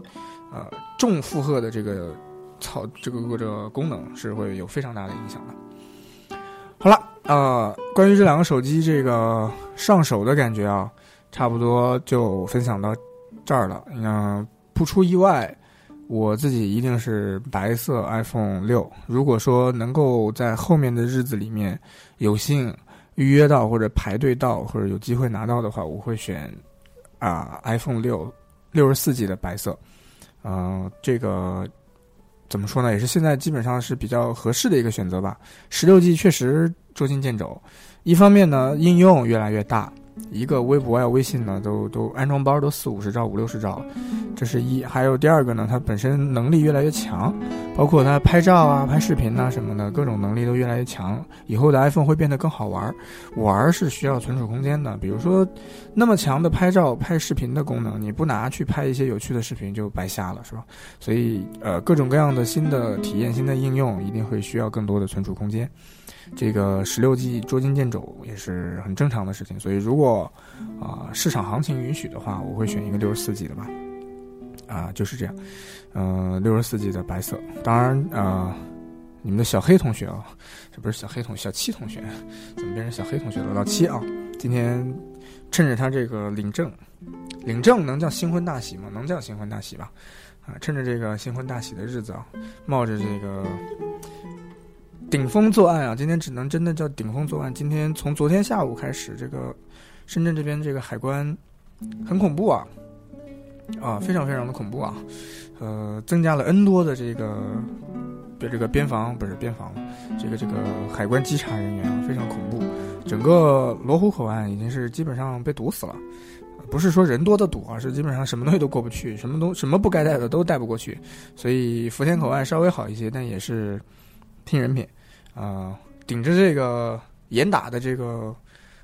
呃重负荷的这个操这个这个功能是会有非常大的影响的。好了，啊，关于这两个手机这个上手的感觉啊，差不多就分享到这儿了。嗯，不出意外，我自己一定是白色 iPhone 六。如果说能够在后面的日子里面有幸预约到或者排队到或者有机会拿到的话，我会选啊 iPhone 六六十四 G 的白色。嗯，这个。怎么说呢？也是现在基本上是比较合适的一个选择吧。十六 G 确实捉襟见肘，一方面呢，应用越来越大。一个微博呀、微信呢，都都安装包都四五十兆、五六十兆了，这是一。还有第二个呢，它本身能力越来越强，包括它拍照啊、拍视频呐什么的，各种能力都越来越强。以后的 iPhone 会变得更好玩，玩是需要存储空间的。比如说，那么强的拍照、拍视频的功能，你不拿去拍一些有趣的视频就白瞎了，是吧？所以，呃，各种各样的新的体验、新的应用，一定会需要更多的存储空间。这个十六 G 捉襟见肘也是很正常的事情，所以如果啊市场行情允许的话，我会选一个六十四 G 的吧。啊，就是这样，嗯，六十四 G 的白色。当然啊，你们的小黑同学啊，这不是小黑同小七同学，怎么变成小黑同学了？老七啊，今天趁着他这个领证，领证能叫新婚大喜吗？能叫新婚大喜吧？啊，趁着这个新婚大喜的日子啊，冒着这个。顶风作案啊！今天只能真的叫顶风作案。今天从昨天下午开始，这个深圳这边这个海关很恐怖啊，啊，非常非常的恐怖啊，呃，增加了 N 多的这个这个边防不是边防，这个这个海关稽查人员啊，非常恐怖。整个罗湖口岸已经是基本上被堵死了，不是说人多的堵啊，是基本上什么东西都过不去，什么东什么不该带的都带不过去。所以福田口岸稍微好一些，但也是。听人品，啊，顶着这个严打的这个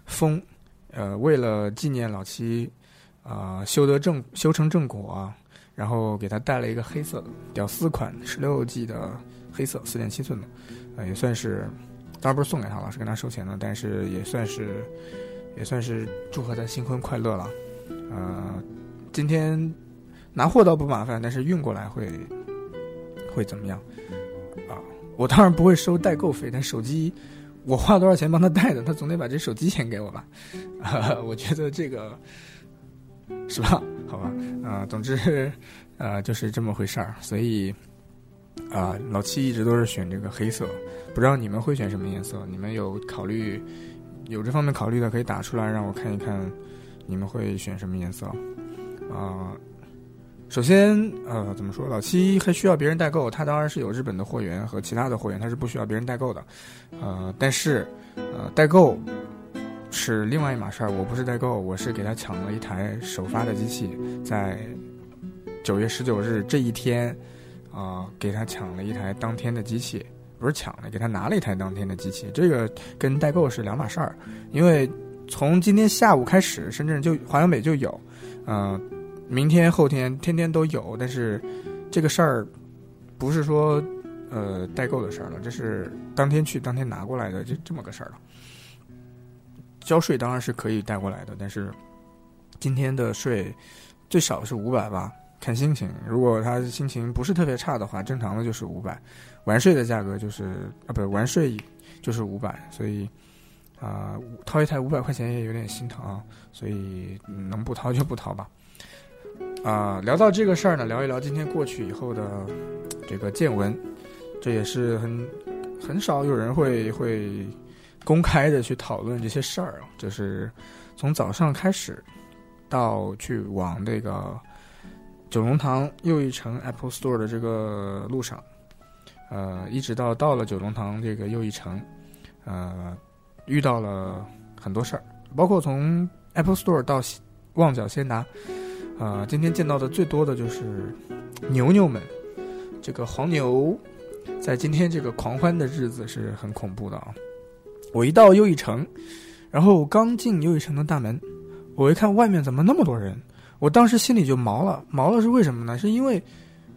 风，呃，为了纪念老七，啊，修得正修成正果啊，然后给他带了一个黑色的屌丝款十六 G 的黑色四点七寸的，呃，也算是，当然不是送给他了，是跟他收钱的，但是也算是，也算是祝贺他新婚快乐了，呃，今天拿货倒不麻烦，但是运过来会会怎么样？啊我当然不会收代购费，但手机我花多少钱帮他带的，他总得把这手机钱给我吧？<laughs> 我觉得这个是吧？好吧，啊，总之啊，就是这么回事儿。所以啊，老七一直都是选这个黑色，不知道你们会选什么颜色？你们有考虑有这方面考虑的，可以打出来让我看一看，你们会选什么颜色？啊。首先，呃，怎么说？老七还需要别人代购，他当然是有日本的货源和其他的货源，他是不需要别人代购的。呃，但是，呃，代购是另外一码事儿。我不是代购，我是给他抢了一台首发的机器，在九月十九日这一天，啊，给他抢了一台当天的机器，不是抢了，给他拿了一台当天的机器。这个跟代购是两码事儿，因为从今天下午开始，深圳就华强北就有，嗯。明天后天天天都有，但是这个事儿不是说呃代购的事儿了，这是当天去当天拿过来的，就这么个事儿了。交税当然是可以带过来的，但是今天的税最少是五百吧，看心情。如果他心情不是特别差的话，正常的就是五百，完税的价格就是啊，不是完税就是五百，所以啊掏一台五百块钱也有点心疼，啊，所以能不掏就不掏吧。啊，聊到这个事儿呢，聊一聊今天过去以后的这个见闻，这也是很很少有人会会公开的去讨论这些事儿啊。就是从早上开始到去往这个九龙塘又一城 Apple Store 的这个路上，呃，一直到到了九龙塘这个又一城，呃，遇到了很多事儿，包括从 Apple Store 到旺角先达。啊，今天见到的最多的就是牛牛们，这个黄牛，在今天这个狂欢的日子是很恐怖的啊！我一到又一城，然后刚进又一城的大门，我一看外面怎么那么多人，我当时心里就毛了。毛了是为什么呢？是因为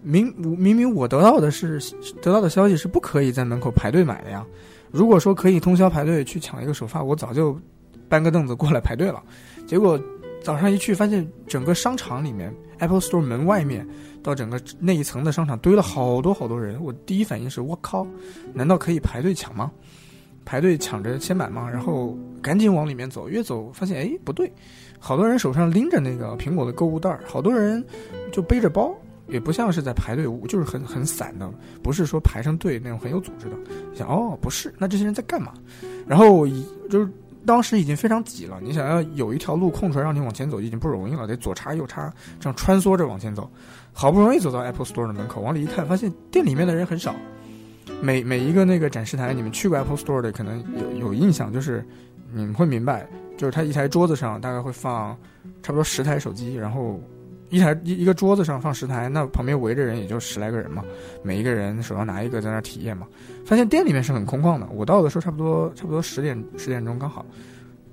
明明明我得到的是得到的消息是不可以在门口排队买的呀。如果说可以通宵排队去抢一个首发，我早就搬个凳子过来排队了。结果。早上一去，发现整个商场里面，Apple Store 门外面到整个那一层的商场堆了好多好多人。我第一反应是：我靠，难道可以排队抢吗？排队抢着先买吗，然后赶紧往里面走，越走发现哎不对，好多人手上拎着那个苹果的购物袋儿，好多人就背着包，也不像是在排队，就是很很散的，不是说排上队那种很有组织的。想哦不是，那这些人在干嘛？然后就是当时已经非常挤了，你想要有一条路空出来让你往前走已经不容易了，得左插右插，这样穿梭着往前走。好不容易走到 Apple Store 的门口，往里一看，发现店里面的人很少。每每一个那个展示台，你们去过 Apple Store 的，可能有有印象，就是你们会明白，就是它一台桌子上大概会放差不多十台手机，然后一台一一个桌子上放十台，那旁边围着人也就十来个人嘛，每一个人手上拿一个在那体验嘛。发现店里面是很空旷的，我到的时候差不多差不多十点十点钟刚好，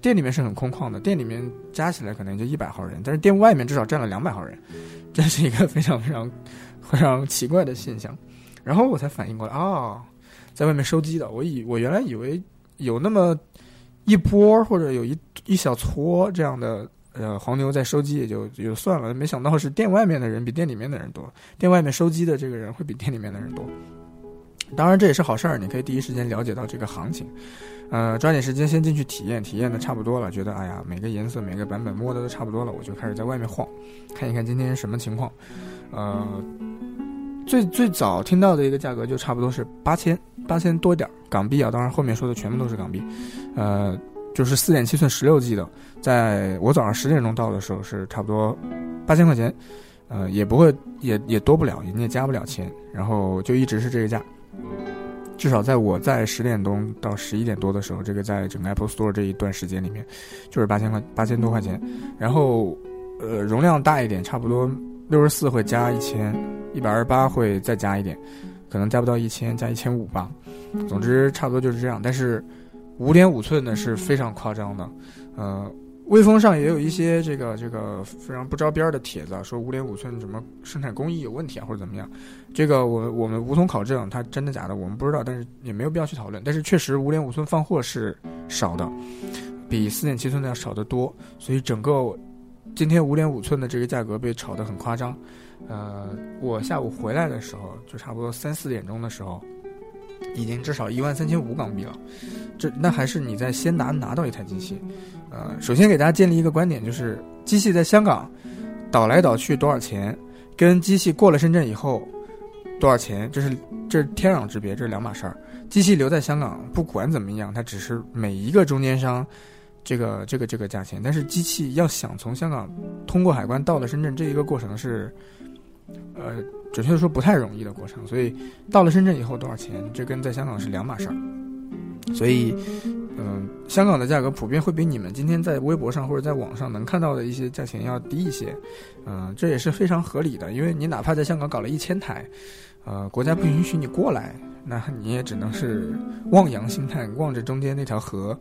店里面是很空旷的，店里面加起来可能就一百号人，但是店外面至少站了两百号人。这是一个非常非常非常奇怪的现象，然后我才反应过来啊，在外面收机的，我以我原来以为有那么一波或者有一一小撮这样的呃黄牛在收机也就也就算了，没想到是店外面的人比店里面的人多，店外面收机的这个人会比店里面的人多，当然这也是好事儿，你可以第一时间了解到这个行情。呃，抓紧时间先进去体验，体验的差不多了，觉得哎呀，每个颜色、每个版本摸的都差不多了，我就开始在外面晃，看一看今天什么情况。呃，最最早听到的一个价格就差不多是八千八千多点儿港币啊，当然后面说的全部都是港币。呃，就是四点七寸十六 G 的，在我早上十点钟到的时候是差不多八千块钱，呃，也不会也也多不了，人家加不了钱，然后就一直是这个价。至少在我在十点钟到十一点多的时候，这个在整个 Apple Store 这一段时间里面，就是八千块八千多块钱。然后，呃，容量大一点，差不多六十四会加一千，一百二十八会再加一点，可能加不到一千，加一千五吧。总之，差不多就是这样。但是，五点五寸的是非常夸张的，呃。微风上也有一些这个这个非常不着边的帖子，啊说五点五寸什么生产工艺有问题啊，或者怎么样？这个我我们无从考证，它真的假的我们不知道，但是也没有必要去讨论。但是确实五点五寸放货是少的，比四点七寸的要少得多，所以整个今天五点五寸的这个价格被炒得很夸张。呃，我下午回来的时候，就差不多三四点钟的时候。已经至少一万三千五港币了，这那还是你在先拿拿到一台机器，呃，首先给大家建立一个观点，就是机器在香港倒来倒去多少钱，跟机器过了深圳以后多少钱，这是这是天壤之别，这是两码事儿。机器留在香港不管怎么样，它只是每一个中间商这个这个这个价钱，但是机器要想从香港通过海关到了深圳，这一个过程是。呃，准确的说不太容易的过程，所以到了深圳以后多少钱，这跟在香港是两码事儿。所以，嗯，香港的价格普遍会比你们今天在微博上或者在网上能看到的一些价钱要低一些，嗯，这也是非常合理的，因为你哪怕在香港搞了一千台，呃，国家不允许你过来。那你也只能是望洋兴叹，望着中间那条河，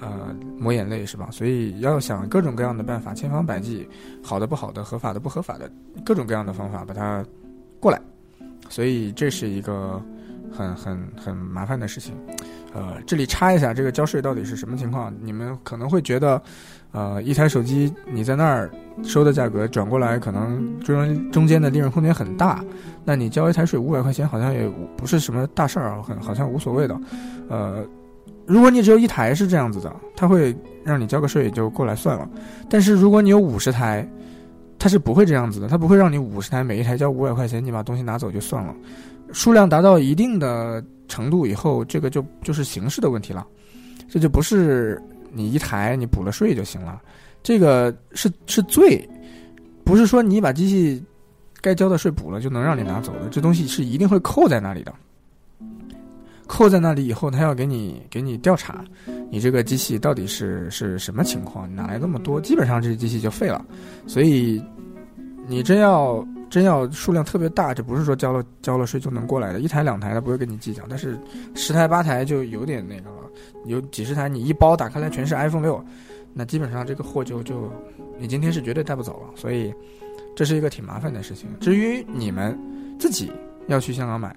呃，抹眼泪是吧？所以要想各种各样的办法，千方百计，好的不好的，合法的不合法的，各种各样的方法把它过来。所以这是一个很很很麻烦的事情。呃，这里插一下，这个交税到底是什么情况？你们可能会觉得，呃，一台手机你在那儿收的价格转过来，可能中中间的利润空间很大。那你交一台税五百块钱，好像也不是什么大事儿啊，很好像无所谓的。呃，如果你只有一台是这样子的，他会让你交个税就过来算了。但是如果你有五十台，他是不会这样子的，他不会让你五十台每一台交五百块钱，你把东西拿走就算了。数量达到一定的。程度以后，这个就就是形式的问题了，这就不是你一台你补了税就行了，这个是是罪，不是说你把机器该交的税补了就能让你拿走的，这东西是一定会扣在那里的，扣在那里以后，他要给你给你调查，你这个机器到底是是什么情况，哪来那么多，基本上这机器就废了，所以你真要。真要数量特别大，这不是说交了交了税就能过来的。一台两台他不会跟你计较，但是十台八台就有点那个了。有几十台你一包打开来全是 iPhone 六，那基本上这个货就就你今天是绝对带不走了。所以这是一个挺麻烦的事情。至于你们自己要去香港买。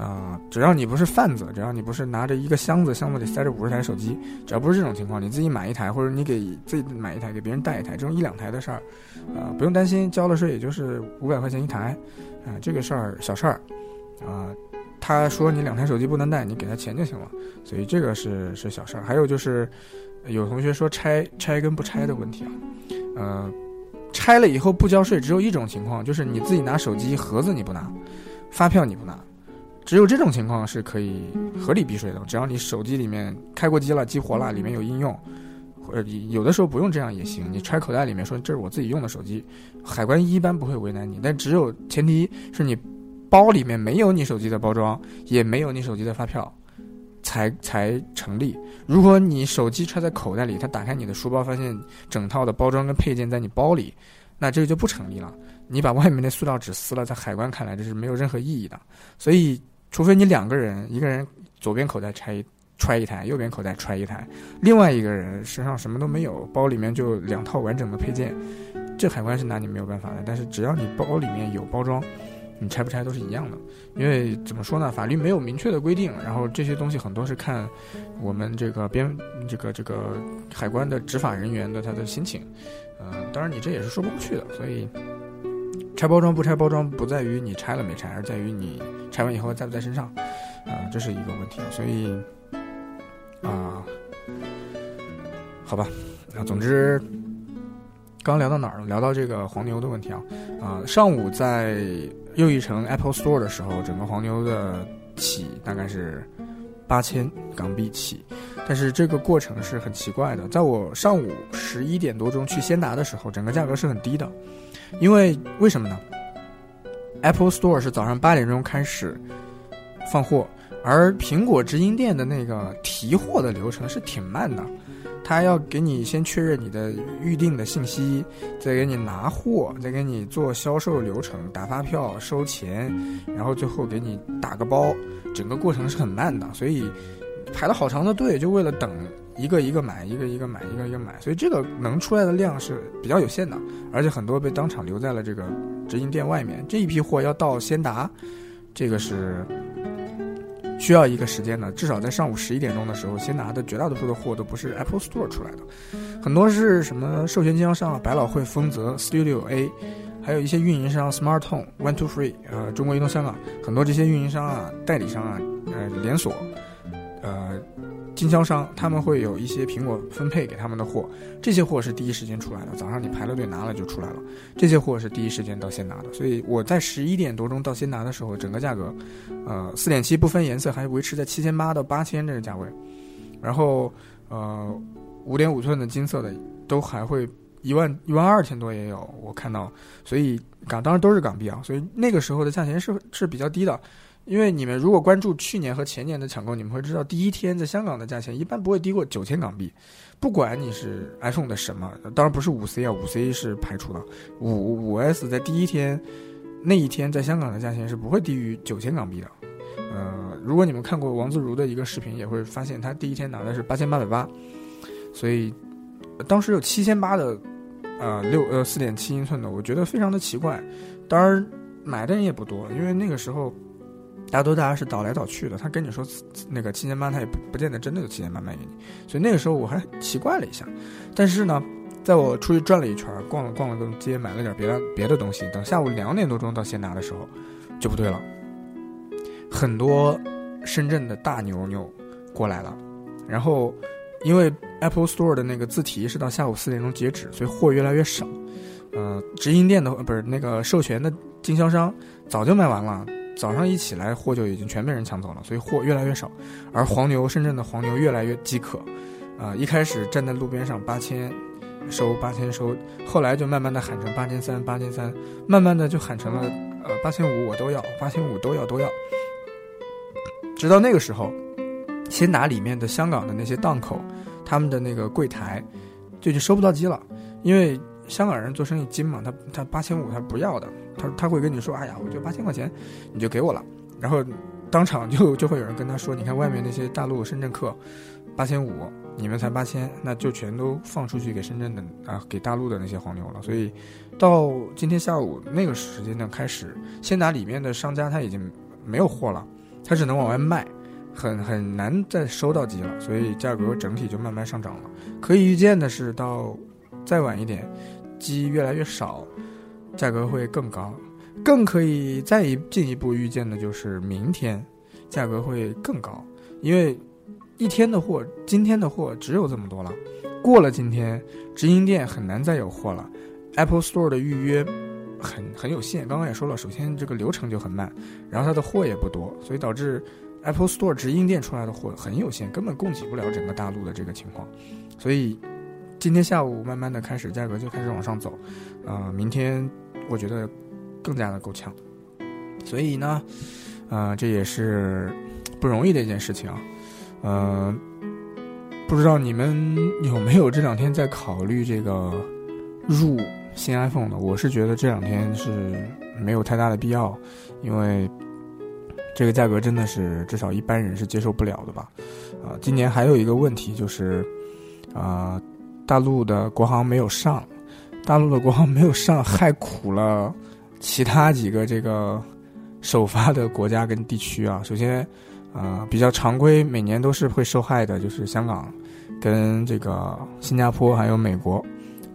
啊，只要你不是贩子，只要你不是拿着一个箱子，箱子里塞着五十台手机，只要不是这种情况，你自己买一台，或者你给自己买一台，给别人带一台，这种一两台的事儿，啊，不用担心，交了税也就是五百块钱一台，啊，这个事儿小事儿，啊，他说你两台手机不能带，你给他钱就行了，所以这个是是小事儿。还有就是有同学说拆拆跟不拆的问题啊，呃，拆了以后不交税，只有一种情况，就是你自己拿手机盒子你不拿，发票你不拿。只有这种情况是可以合理避税的，只要你手机里面开过机了、激活了，里面有应用，或者有的时候不用这样也行，你揣口袋里面说这是我自己用的手机，海关一般不会为难你。但只有前提是你包里面没有你手机的包装，也没有你手机的发票，才才成立。如果你手机揣在口袋里，他打开你的书包发现整套的包装跟配件在你包里，那这个就不成立了。你把外面的塑料纸撕了，在海关看来这是没有任何意义的。所以。除非你两个人，一个人左边口袋揣一揣一台，右边口袋揣一台，另外一个人身上什么都没有，包里面就两套完整的配件，这海关是拿你没有办法的。但是只要你包里面有包装，你拆不拆都是一样的。因为怎么说呢，法律没有明确的规定，然后这些东西很多是看我们这个边这个这个海关的执法人员的他的心情。嗯，当然你这也是说不过去的，所以。拆包装不拆包装，不在于你拆了没拆，而在于你拆完以后在不在身上，啊，这是一个问题。所以，啊，好吧，啊，总之，刚聊到哪儿了？聊到这个黄牛的问题啊，啊，上午在又一城 Apple Store 的时候，整个黄牛的起大概是八千港币起，但是这个过程是很奇怪的。在我上午十一点多钟去先达的时候，整个价格是很低的。因为为什么呢？Apple Store 是早上八点钟开始放货，而苹果直营店的那个提货的流程是挺慢的，他要给你先确认你的预定的信息，再给你拿货，再给你做销售流程，打发票、收钱，然后最后给你打个包，整个过程是很慢的，所以排了好长的队，就为了等。一个一个买，一个一个买，一个一个买，所以这个能出来的量是比较有限的，而且很多被当场留在了这个直营店外面。这一批货要到先达，这个是需要一个时间的，至少在上午十一点钟的时候，先达的绝大多数的货都不是 Apple Store 出来的，很多是什么授权经销商啊，百老汇、丰泽、Studio A，还有一些运营商 Smart Home、One Two Free，呃，中国移动香港，很多这些运营商啊、代理商啊、呃，连锁，呃。经销商他们会有一些苹果分配给他们的货，这些货是第一时间出来的，早上你排了队拿了就出来了。这些货是第一时间到先拿的，所以我在十一点多钟到先拿的时候，整个价格，呃，四点七不分颜色还维持在七千八到八千这个价位，然后呃，五点五寸的金色的都还会一万一万二千多也有，我看到，所以港当然都是港币啊，所以那个时候的价钱是是比较低的。因为你们如果关注去年和前年的抢购，你们会知道，第一天在香港的价钱一般不会低过九千港币，不管你是 iPhone 的什么，当然不是五 C 啊，五 C 是排除的，五五 S 在第一天那一天在香港的价钱是不会低于九千港币的。呃，如果你们看过王自如的一个视频，也会发现他第一天拿的是八千八百八，所以当时有七千八的，呃六呃四点七英寸的，我觉得非常的奇怪，当然买的人也不多，因为那个时候。大多大家是倒来倒去的，他跟你说那个七千八，他也不不见得真的有七千八卖给你，所以那个时候我还奇怪了一下。但是呢，在我出去转了一圈，逛了逛了个街，买了点别的别的东西，等下午两点多钟到先拿的时候，就不对了。很多深圳的大牛牛过来了，然后因为 Apple Store 的那个自提是到下午四点钟截止，所以货越来越少。呃，直营店的不是那个授权的经销商早就卖完了。早上一起来，货就已经全被人抢走了，所以货越来越少。而黄牛，深圳的黄牛越来越饥渴，啊，一开始站在路边上八千收八千收，后来就慢慢的喊成八千三八千三，慢慢的就喊成了呃八千五我都要，八千五都要都要。直到那个时候，先拿里面的香港的那些档口，他们的那个柜台就就收不到机了，因为香港人做生意精嘛，他他八千五他不要的。他他会跟你说：“哎呀，我就八千块钱，你就给我了。”然后当场就就会有人跟他说：“你看外面那些大陆深圳客，八千五，你们才八千，那就全都放出去给深圳的啊，给大陆的那些黄牛了。”所以到今天下午那个时间段开始，先拿里面的商家他已经没有货了，他只能往外卖，很很难再收到鸡了，所以价格整体就慢慢上涨了。可以预见的是，到再晚一点，鸡越来越少。价格会更高，更可以再一进一步预见的就是明天价格会更高，因为一天的货，今天的货只有这么多了，过了今天，直营店很难再有货了，Apple Store 的预约很很有限。刚刚也说了，首先这个流程就很慢，然后它的货也不多，所以导致 Apple Store 直营店出来的货很有限，根本供给不了整个大陆的这个情况，所以。今天下午慢慢的开始，价格就开始往上走，啊，明天我觉得更加的够呛，所以呢，啊，这也是不容易的一件事情啊，呃，不知道你们有没有这两天在考虑这个入新 iPhone 的？我是觉得这两天是没有太大的必要，因为这个价格真的是至少一般人是接受不了的吧，啊，今年还有一个问题就是，啊。大陆的国行没有上，大陆的国行没有上，害苦了其他几个这个首发的国家跟地区啊。<laughs> 首先，呃，比较常规，每年都是会受害的，就是香港、跟这个新加坡还有美国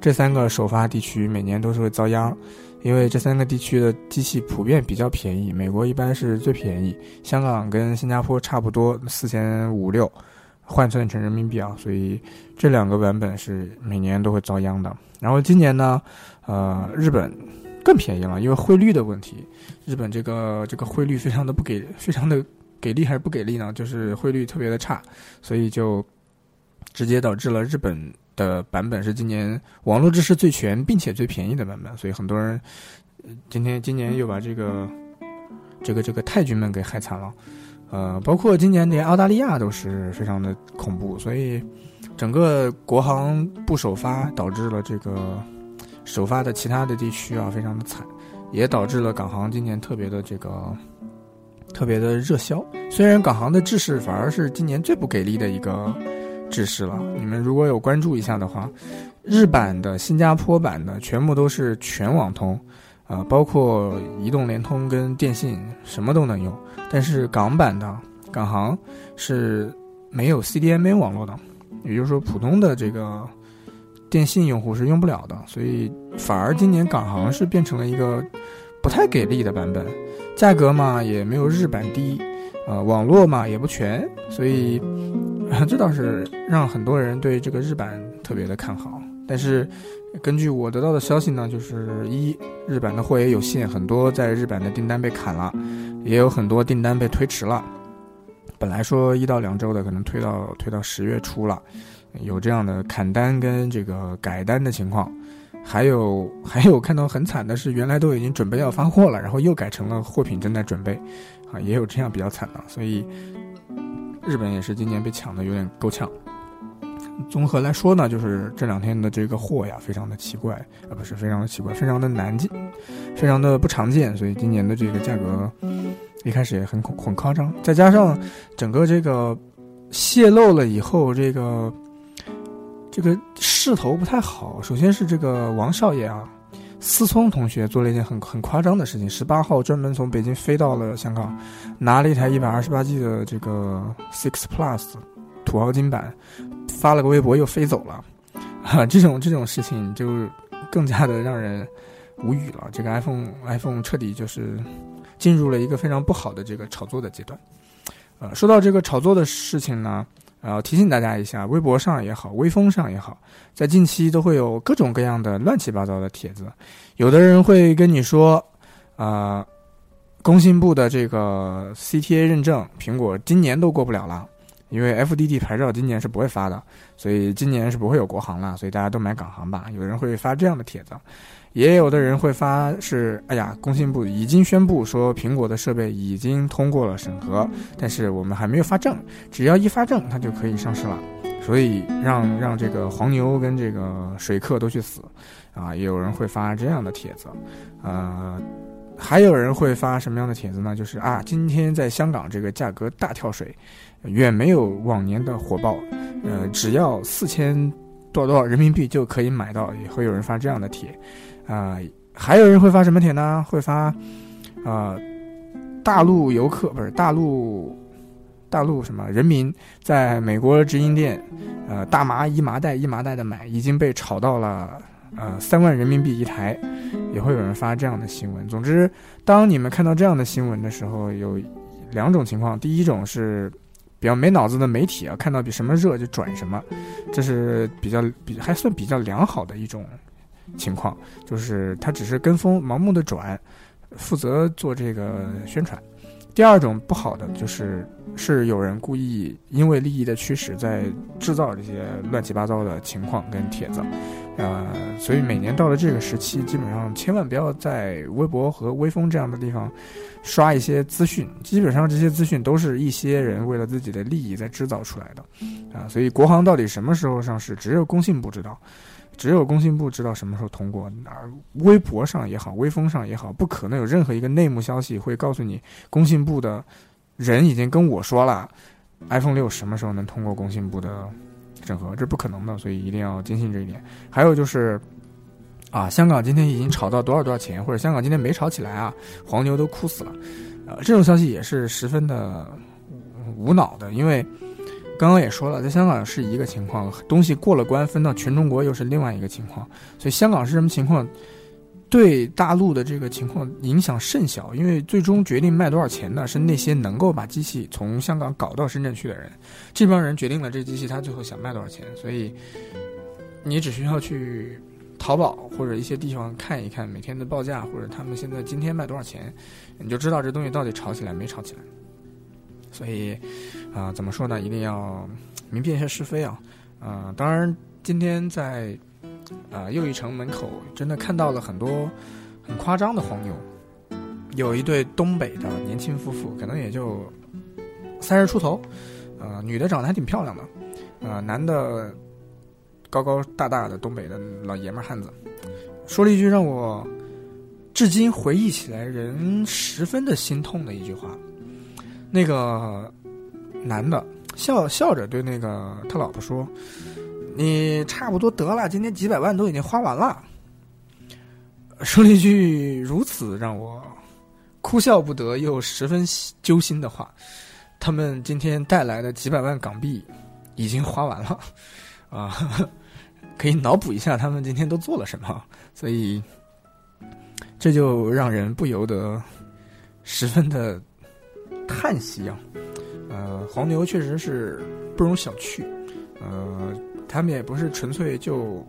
这三个首发地区，每年都是会遭殃，因为这三个地区的机器普遍比较便宜，美国一般是最便宜，香港跟新加坡差不多四千五六。换算成人民币啊，所以这两个版本是每年都会遭殃的。然后今年呢，呃，日本更便宜了，因为汇率的问题。日本这个这个汇率非常的不给，非常的给力还是不给力呢？就是汇率特别的差，所以就直接导致了日本的版本是今年网络知识最全并且最便宜的版本。所以很多人今天今年又把这个 <laughs> 这个这个泰军们给害惨了。呃，包括今年连澳大利亚都是非常的恐怖，所以整个国行不首发，导致了这个首发的其他的地区啊非常的惨，也导致了港行今年特别的这个特别的热销。虽然港行的制式反而是今年最不给力的一个制式了，你们如果有关注一下的话，日版的、新加坡版的全部都是全网通。啊，包括移动、联通跟电信，什么都能用。但是港版的港行是没有 CDMA 网络的，也就是说，普通的这个电信用户是用不了的。所以，反而今年港行是变成了一个不太给力的版本，价格嘛也没有日版低，呃，网络嘛也不全，所以 <laughs> 这倒是让很多人对这个日版特别的看好。但是。根据我得到的消息呢，就是一日版的货也有限，很多在日版的订单被砍了，也有很多订单被推迟了。本来说一到两周的，可能推到推到十月初了，有这样的砍单跟这个改单的情况。还有还有看到很惨的是，原来都已经准备要发货了，然后又改成了货品正在准备，啊，也有这样比较惨的。所以日本也是今年被抢的有点够呛。综合来说呢，就是这两天的这个货呀，非常的奇怪啊，不是非常的奇怪，非常的难进，非常的不常见，所以今年的这个价格一开始也很很夸张。再加上整个这个泄露了以后，这个这个势头不太好。首先是这个王少爷啊，思聪同学做了一件很很夸张的事情，十八号专门从北京飞到了香港，拿了一台一百二十八 G 的这个 Six Plus 土豪金版。发了个微博又飞走了，啊，这种这种事情就更加的让人无语了。这个 iPhone iPhone 彻底就是进入了一个非常不好的这个炒作的阶段。呃，说到这个炒作的事情呢，呃，提醒大家一下，微博上也好，微风上也好，在近期都会有各种各样的乱七八糟的帖子。有的人会跟你说，啊，工信部的这个 CTA 认证，苹果今年都过不了了。因为 FDD 牌照今年是不会发的，所以今年是不会有国行了，所以大家都买港行吧。有人会发这样的帖子，也有的人会发是，哎呀，工信部已经宣布说苹果的设备已经通过了审核，但是我们还没有发证，只要一发证，它就可以上市了。所以让让这个黄牛跟这个水客都去死，啊，也有人会发这样的帖子，呃。还有人会发什么样的帖子呢？就是啊，今天在香港这个价格大跳水，远没有往年的火爆，呃，只要四千多少多少人民币就可以买到，也会有人发这样的帖，啊，还有人会发什么帖呢？会发，啊，大陆游客不是大陆，大陆什么人民在美国直营店，呃，大麻一麻袋一麻袋的买，已经被炒到了呃三万人民币一台，也会有人发这样的新闻。总之，当你们看到这样的新闻的时候，有两种情况：第一种是比较没脑子的媒体啊，看到比什么热就转什么，这是比较比还算比较良好的一种情况，就是他只是跟风盲目的转，负责做这个宣传。第二种不好的就是是有人故意因为利益的驱使，在制造这些乱七八糟的情况跟帖子，呃，所以每年到了这个时期，基本上千万不要在微博和微风这样的地方刷一些资讯，基本上这些资讯都是一些人为了自己的利益在制造出来的，啊，所以国行到底什么时候上市，只有工信部知道。只有工信部知道什么时候通过，而微博上也好，微风上也好，不可能有任何一个内幕消息会告诉你，工信部的人已经跟我说了，iPhone 六什么时候能通过工信部的审核，这不可能的，所以一定要坚信这一点。还有就是，啊，香港今天已经炒到多少多少钱，或者香港今天没炒起来啊，黄牛都哭死了，呃，这种消息也是十分的无脑的，因为。刚刚也说了，在香港是一个情况，东西过了关分到全中国又是另外一个情况，所以香港是什么情况，对大陆的这个情况影响甚小，因为最终决定卖多少钱的是那些能够把机器从香港搞到深圳去的人，这帮人决定了这机器他最后想卖多少钱，所以你只需要去淘宝或者一些地方看一看每天的报价，或者他们现在今天卖多少钱，你就知道这东西到底炒起来没炒起来。所以，啊，怎么说呢？一定要明辨一下是非啊！啊，当然，今天在啊又一城门口，真的看到了很多很夸张的黄牛。有一对东北的年轻夫妇，可能也就三十出头，呃，女的长得还挺漂亮的，呃，男的高高大大的东北的老爷们汉子，说了一句让我至今回忆起来人十分的心痛的一句话。那个男的笑笑着对那个他老婆说：“你差不多得了，今天几百万都已经花完了。”说了一句如此让我哭笑不得又十分揪心的话。他们今天带来的几百万港币已经花完了，啊，<laughs> 可以脑补一下他们今天都做了什么。所以这就让人不由得十分的。叹息啊，呃，黄牛确实是不容小觑，呃，他们也不是纯粹就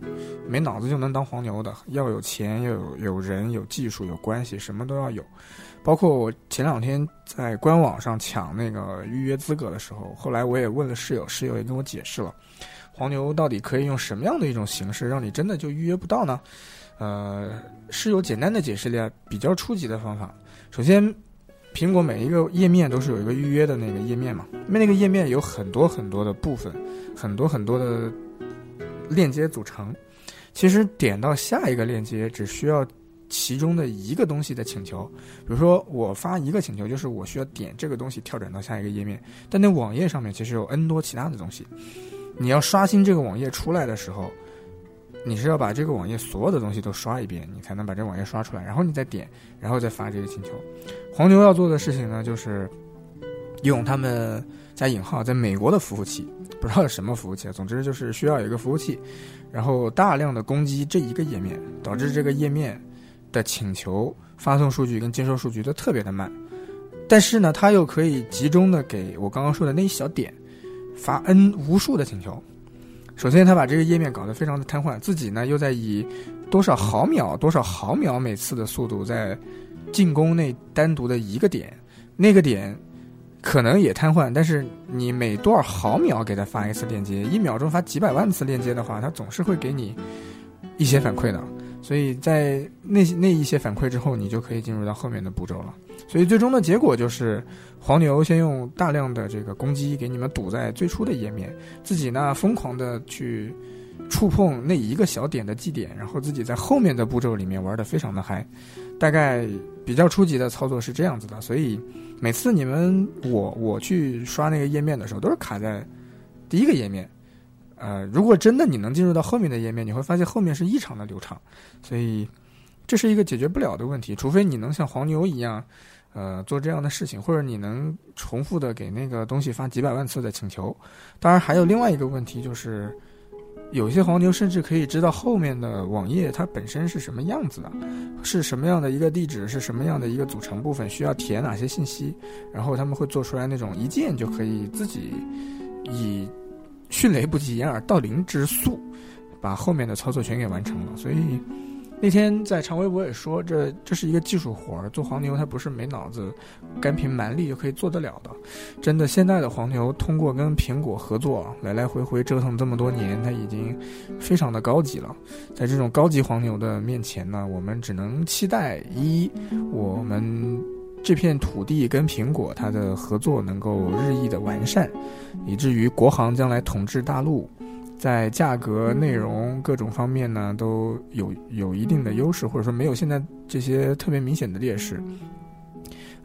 没脑子就能当黄牛的，要有钱，要有有人，有技术，有关系，什么都要有。包括我前两天在官网上抢那个预约资格的时候，后来我也问了室友，室友也跟我解释了，黄牛到底可以用什么样的一种形式让你真的就预约不到呢？呃，室友简单的解释了比较初级的方法，首先。苹果每一个页面都是有一个预约的那个页面嘛，那那个页面有很多很多的部分，很多很多的链接组成。其实点到下一个链接，只需要其中的一个东西的请求。比如说我发一个请求，就是我需要点这个东西跳转到下一个页面。但那网页上面其实有 N 多其他的东西，你要刷新这个网页出来的时候。你是要把这个网页所有的东西都刷一遍，你才能把这网页刷出来，然后你再点，然后再发这个请求。黄牛要做的事情呢，就是用他们加引号在美国的服务器，不知道什么服务器，总之就是需要有一个服务器，然后大量的攻击这一个页面，导致这个页面的请求发送数据跟接收数据都特别的慢。但是呢，它又可以集中的给我刚刚说的那一小点发 n 无数的请求。首先，他把这个页面搞得非常的瘫痪，自己呢又在以多少毫秒、多少毫秒每次的速度在进攻那单独的一个点，那个点可能也瘫痪，但是你每多少毫秒给他发一次链接，一秒钟发几百万次链接的话，他总是会给你一些反馈的。所以在那那一些反馈之后，你就可以进入到后面的步骤了。所以最终的结果就是，黄牛先用大量的这个攻击给你们堵在最初的页面，自己呢疯狂的去触碰那一个小点的基点，然后自己在后面的步骤里面玩的非常的嗨。大概比较初级的操作是这样子的，所以每次你们我我去刷那个页面的时候，都是卡在第一个页面。呃，如果真的你能进入到后面的页面，你会发现后面是异常的流畅，所以这是一个解决不了的问题。除非你能像黄牛一样，呃，做这样的事情，或者你能重复的给那个东西发几百万次的请求。当然，还有另外一个问题就是，有些黄牛甚至可以知道后面的网页它本身是什么样子的，是什么样的一个地址，是什么样的一个组成部分，需要填哪些信息，然后他们会做出来那种一键就可以自己以迅雷不及掩耳盗铃之速，把后面的操作全给完成了，所以。那天在长微博也说，这这是一个技术活儿，做黄牛它不是没脑子、干凭蛮力就可以做得了的。真的，现在的黄牛通过跟苹果合作，来来回回折腾这么多年，他已经非常的高级了。在这种高级黄牛的面前呢，我们只能期待一，我们这片土地跟苹果它的合作能够日益的完善，以至于国行将来统治大陆。在价格、内容各种方面呢，都有有一定的优势，或者说没有现在这些特别明显的劣势，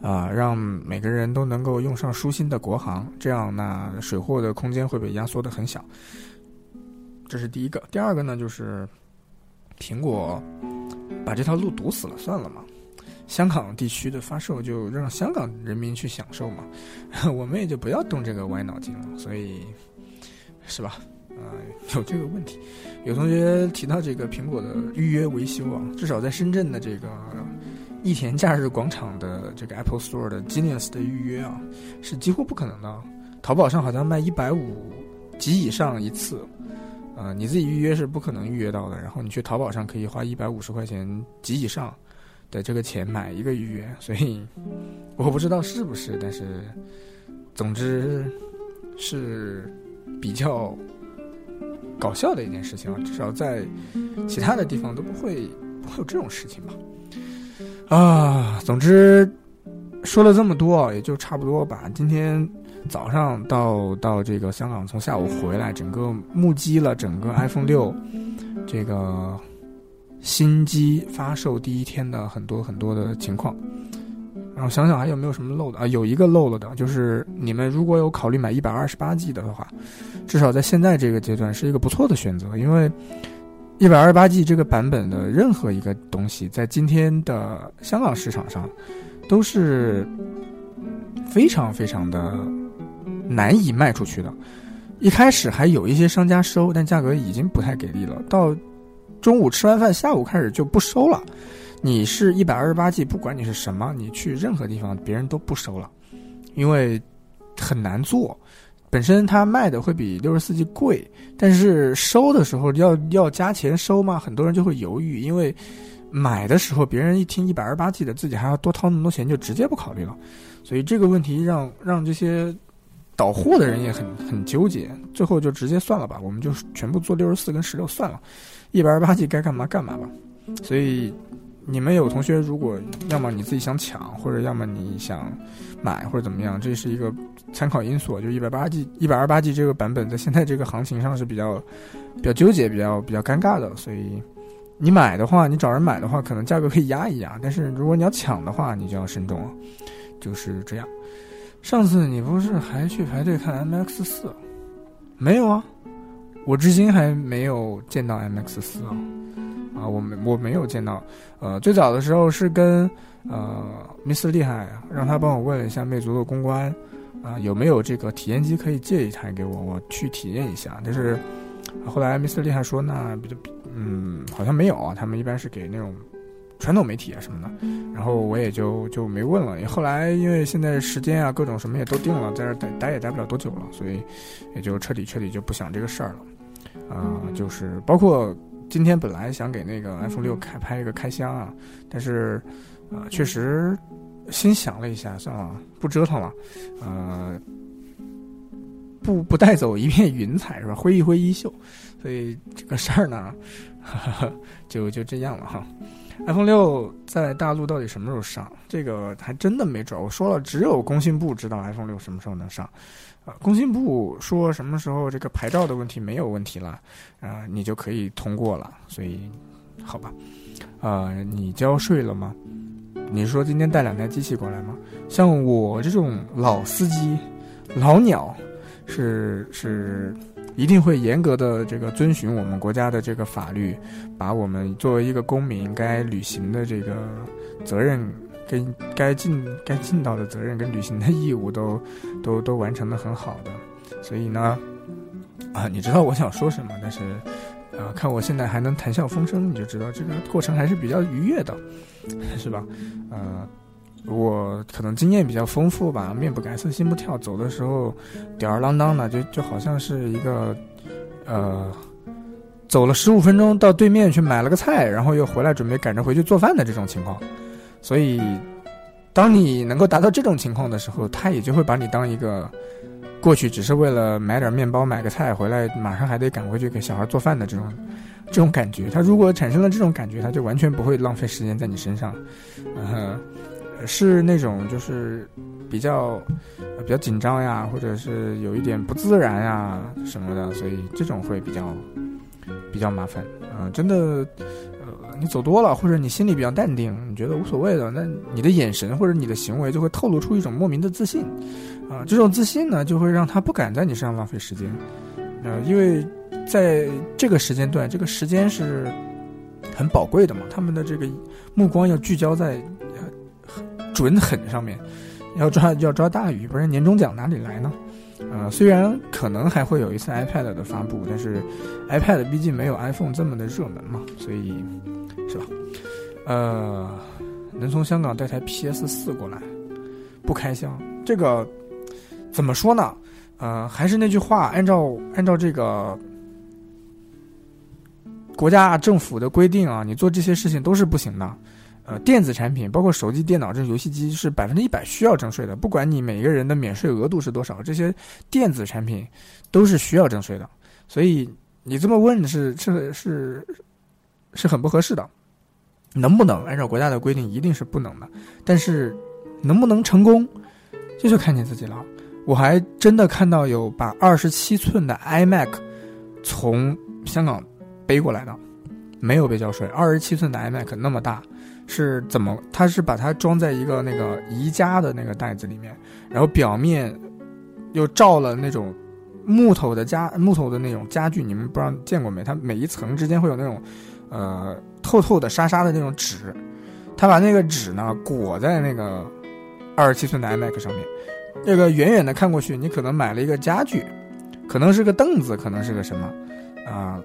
啊，让每个人都能够用上舒心的国行，这样那水货的空间会被压缩的很小。这是第一个。第二个呢，就是苹果把这条路堵死了，算了嘛，香港地区的发售就让香港人民去享受嘛，<laughs> 我们也就不要动这个歪脑筋了，所以是吧？啊，有这个问题。有同学提到这个苹果的预约维修啊，至少在深圳的这个益田假日广场的这个 Apple Store 的 Genius 的预约啊，是几乎不可能的。淘宝上好像卖一百五及以上一次，啊，你自己预约是不可能预约到的。然后你去淘宝上可以花一百五十块钱及以上的这个钱买一个预约，所以我不知道是不是，但是总之是比较。搞笑的一件事情，至少在其他的地方都不会会有这种事情吧？啊，总之说了这么多，也就差不多吧今天早上到到这个香港，从下午回来，整个目击了整个 iPhone 六这个新机发售第一天的很多很多的情况。然后想想还有没有什么漏的啊？有一个漏了的，就是你们如果有考虑买一百二十八 G 的话，至少在现在这个阶段是一个不错的选择，因为一百二十八 G 这个版本的任何一个东西，在今天的香港市场上都是非常非常的难以卖出去的。一开始还有一些商家收，但价格已经不太给力了。到中午吃完饭，下午开始就不收了。你是一百二十八 G，不管你是什么，你去任何地方，别人都不收了，因为很难做。本身它卖的会比六十四 G 贵，但是收的时候要要加钱收嘛，很多人就会犹豫，因为买的时候别人一听一百二十八 G 的，自己还要多掏那么多钱，就直接不考虑了。所以这个问题让让这些倒货的人也很很纠结，最后就直接算了吧，我们就全部做六十四跟十六算了，一百二十八 G 该干嘛干嘛吧。所以。你们有同学，如果要么你自己想抢，或者要么你想买或者怎么样，这是一个参考因素。就一百八 G、一百二八 G 这个版本，在现在这个行情上是比较比较纠结、比较比较尴尬的。所以你买的话，你找人买的话，可能价格可以压一压；但是如果你要抢的话，你就要慎重了。就是这样。上次你不是还去排队看 MX 四？没有啊，我至今还没有见到 MX 四啊。啊，我没我没有见到，呃，最早的时候是跟呃 Mr 厉害，让他帮我问了一下魅族的公关，啊，有没有这个体验机可以借一台给我，我去体验一下。但是后来 Mr 厉害说，那比较嗯，好像没有啊，他们一般是给那种传统媒体啊什么的。然后我也就就没问了。后来因为现在时间啊各种什么也都定了，在这待待也待不了多久了，所以也就彻底彻底就不想这个事儿了。啊，就是包括。今天本来想给那个 iPhone 六开拍一个开箱啊，但是，啊，确实心想了一下，算了，不折腾了，呃，不不带走一片云彩是吧？挥一挥衣袖，所以这个事儿呢，<laughs> 就就这样了哈。iPhone 六在大陆到底什么时候上？这个还真的没准。我说了，只有工信部知道 iPhone 六什么时候能上。啊，工信部说什么时候这个牌照的问题没有问题了，啊，你就可以通过了。所以，好吧，啊，你交税了吗？你说今天带两台机器过来吗？像我这种老司机、老鸟，是是一定会严格的这个遵循我们国家的这个法律，把我们作为一个公民该履行的这个责任。跟该尽该尽到的责任跟履行的义务都都都完成的很好的，所以呢，啊，你知道我想说什么，但是啊，看我现在还能谈笑风生，你就知道这个过程还是比较愉悦的，<laughs> 是吧？呃，我可能经验比较丰富吧，面不改色心不跳，走的时候吊儿郎当的，就就好像是一个呃。走了十五分钟到对面去买了个菜，然后又回来准备赶着回去做饭的这种情况，所以，当你能够达到这种情况的时候，他也就会把你当一个过去只是为了买点面包、买个菜回来，马上还得赶回去给小孩做饭的这种这种感觉。他如果产生了这种感觉，他就完全不会浪费时间在你身上，呃，是那种就是比较比较紧张呀，或者是有一点不自然呀什么的，所以这种会比较。比较麻烦啊，真的，你走多了，或者你心里比较淡定，你觉得无所谓的，那你的眼神或者你的行为就会透露出一种莫名的自信，啊，这种自信呢，就会让他不敢在你身上浪费时间，呃，因为在这个时间段，这个时间是很宝贵的嘛，他们的这个目光要聚焦在准狠上面，要抓要抓大鱼，不然年终奖哪里来呢？呃，虽然可能还会有一次 iPad 的发布，但是 iPad 毕竟没有 iPhone 这么的热门嘛，所以是吧？呃，能从香港带台 PS 四过来，不开箱，这个怎么说呢？呃，还是那句话，按照按照这个国家政府的规定啊，你做这些事情都是不行的。呃，电子产品包括手机、电脑这游戏机是百分之一百需要征税的，不管你每个人的免税额度是多少，这些电子产品都是需要征税的。所以你这么问是是是是很不合适的。能不能按照国家的规定，一定是不能的。但是能不能成功，这就看你自己了。我还真的看到有把二十七寸的 iMac 从香港背过来的，没有被交税。二十七寸的 iMac 那么大。是怎么？他是把它装在一个那个宜家的那个袋子里面，然后表面又罩了那种木头的家木头的那种家具，你们不知道见过没？它每一层之间会有那种呃透透的沙沙的那种纸，他把那个纸呢裹在那个二十七寸的 iMac 上面，那个远远的看过去，你可能买了一个家具，可能是个凳子，可能是个什么啊，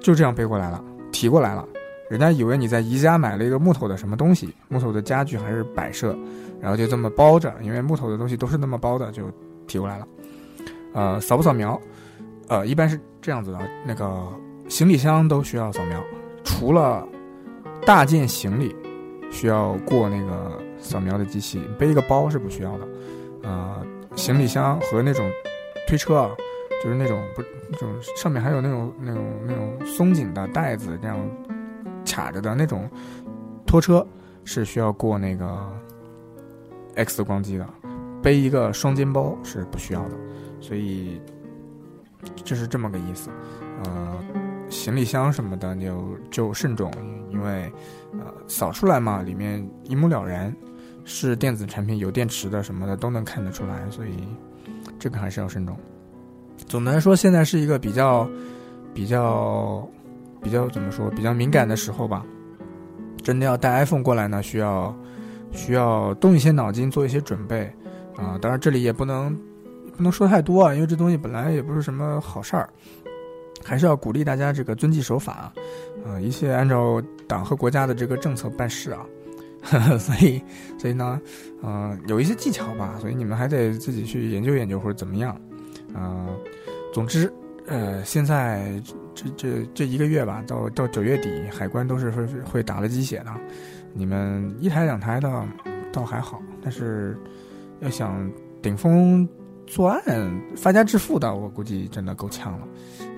就这样背过来了，提过来了。人家以为你在宜家买了一个木头的什么东西，木头的家具还是摆设，然后就这么包着，因为木头的东西都是那么包的，就提过来了。呃，扫不扫描？呃，一般是这样子的，那个行李箱都需要扫描，除了大件行李需要过那个扫描的机器，背一个包是不需要的。呃，行李箱和那种推车啊，就是那种不，就是上面还有那种那种那种松紧的带子这样。卡着的那种拖车是需要过那个 X 光机的，背一个双肩包是不需要的，所以就是这么个意思。呃，行李箱什么的就就慎重，因为呃扫出来嘛，里面一目了然，是电子产品，有电池的什么的都能看得出来，所以这个还是要慎重。总的来说，现在是一个比较比较。比较怎么说，比较敏感的时候吧，真的要带 iPhone 过来呢，需要需要动一些脑筋，做一些准备啊。当然这里也不能不能说太多啊，因为这东西本来也不是什么好事儿，还是要鼓励大家这个遵纪守法啊，一切按照党和国家的这个政策办事啊。<laughs> 所以所以呢，嗯，有一些技巧吧，所以你们还得自己去研究研究或者怎么样啊。总之。呃，现在这这这一个月吧，到到九月底，海关都是会会打了鸡血的。你们一台两台的倒还好，但是要想顶风作案、发家致富的，我估计真的够呛了。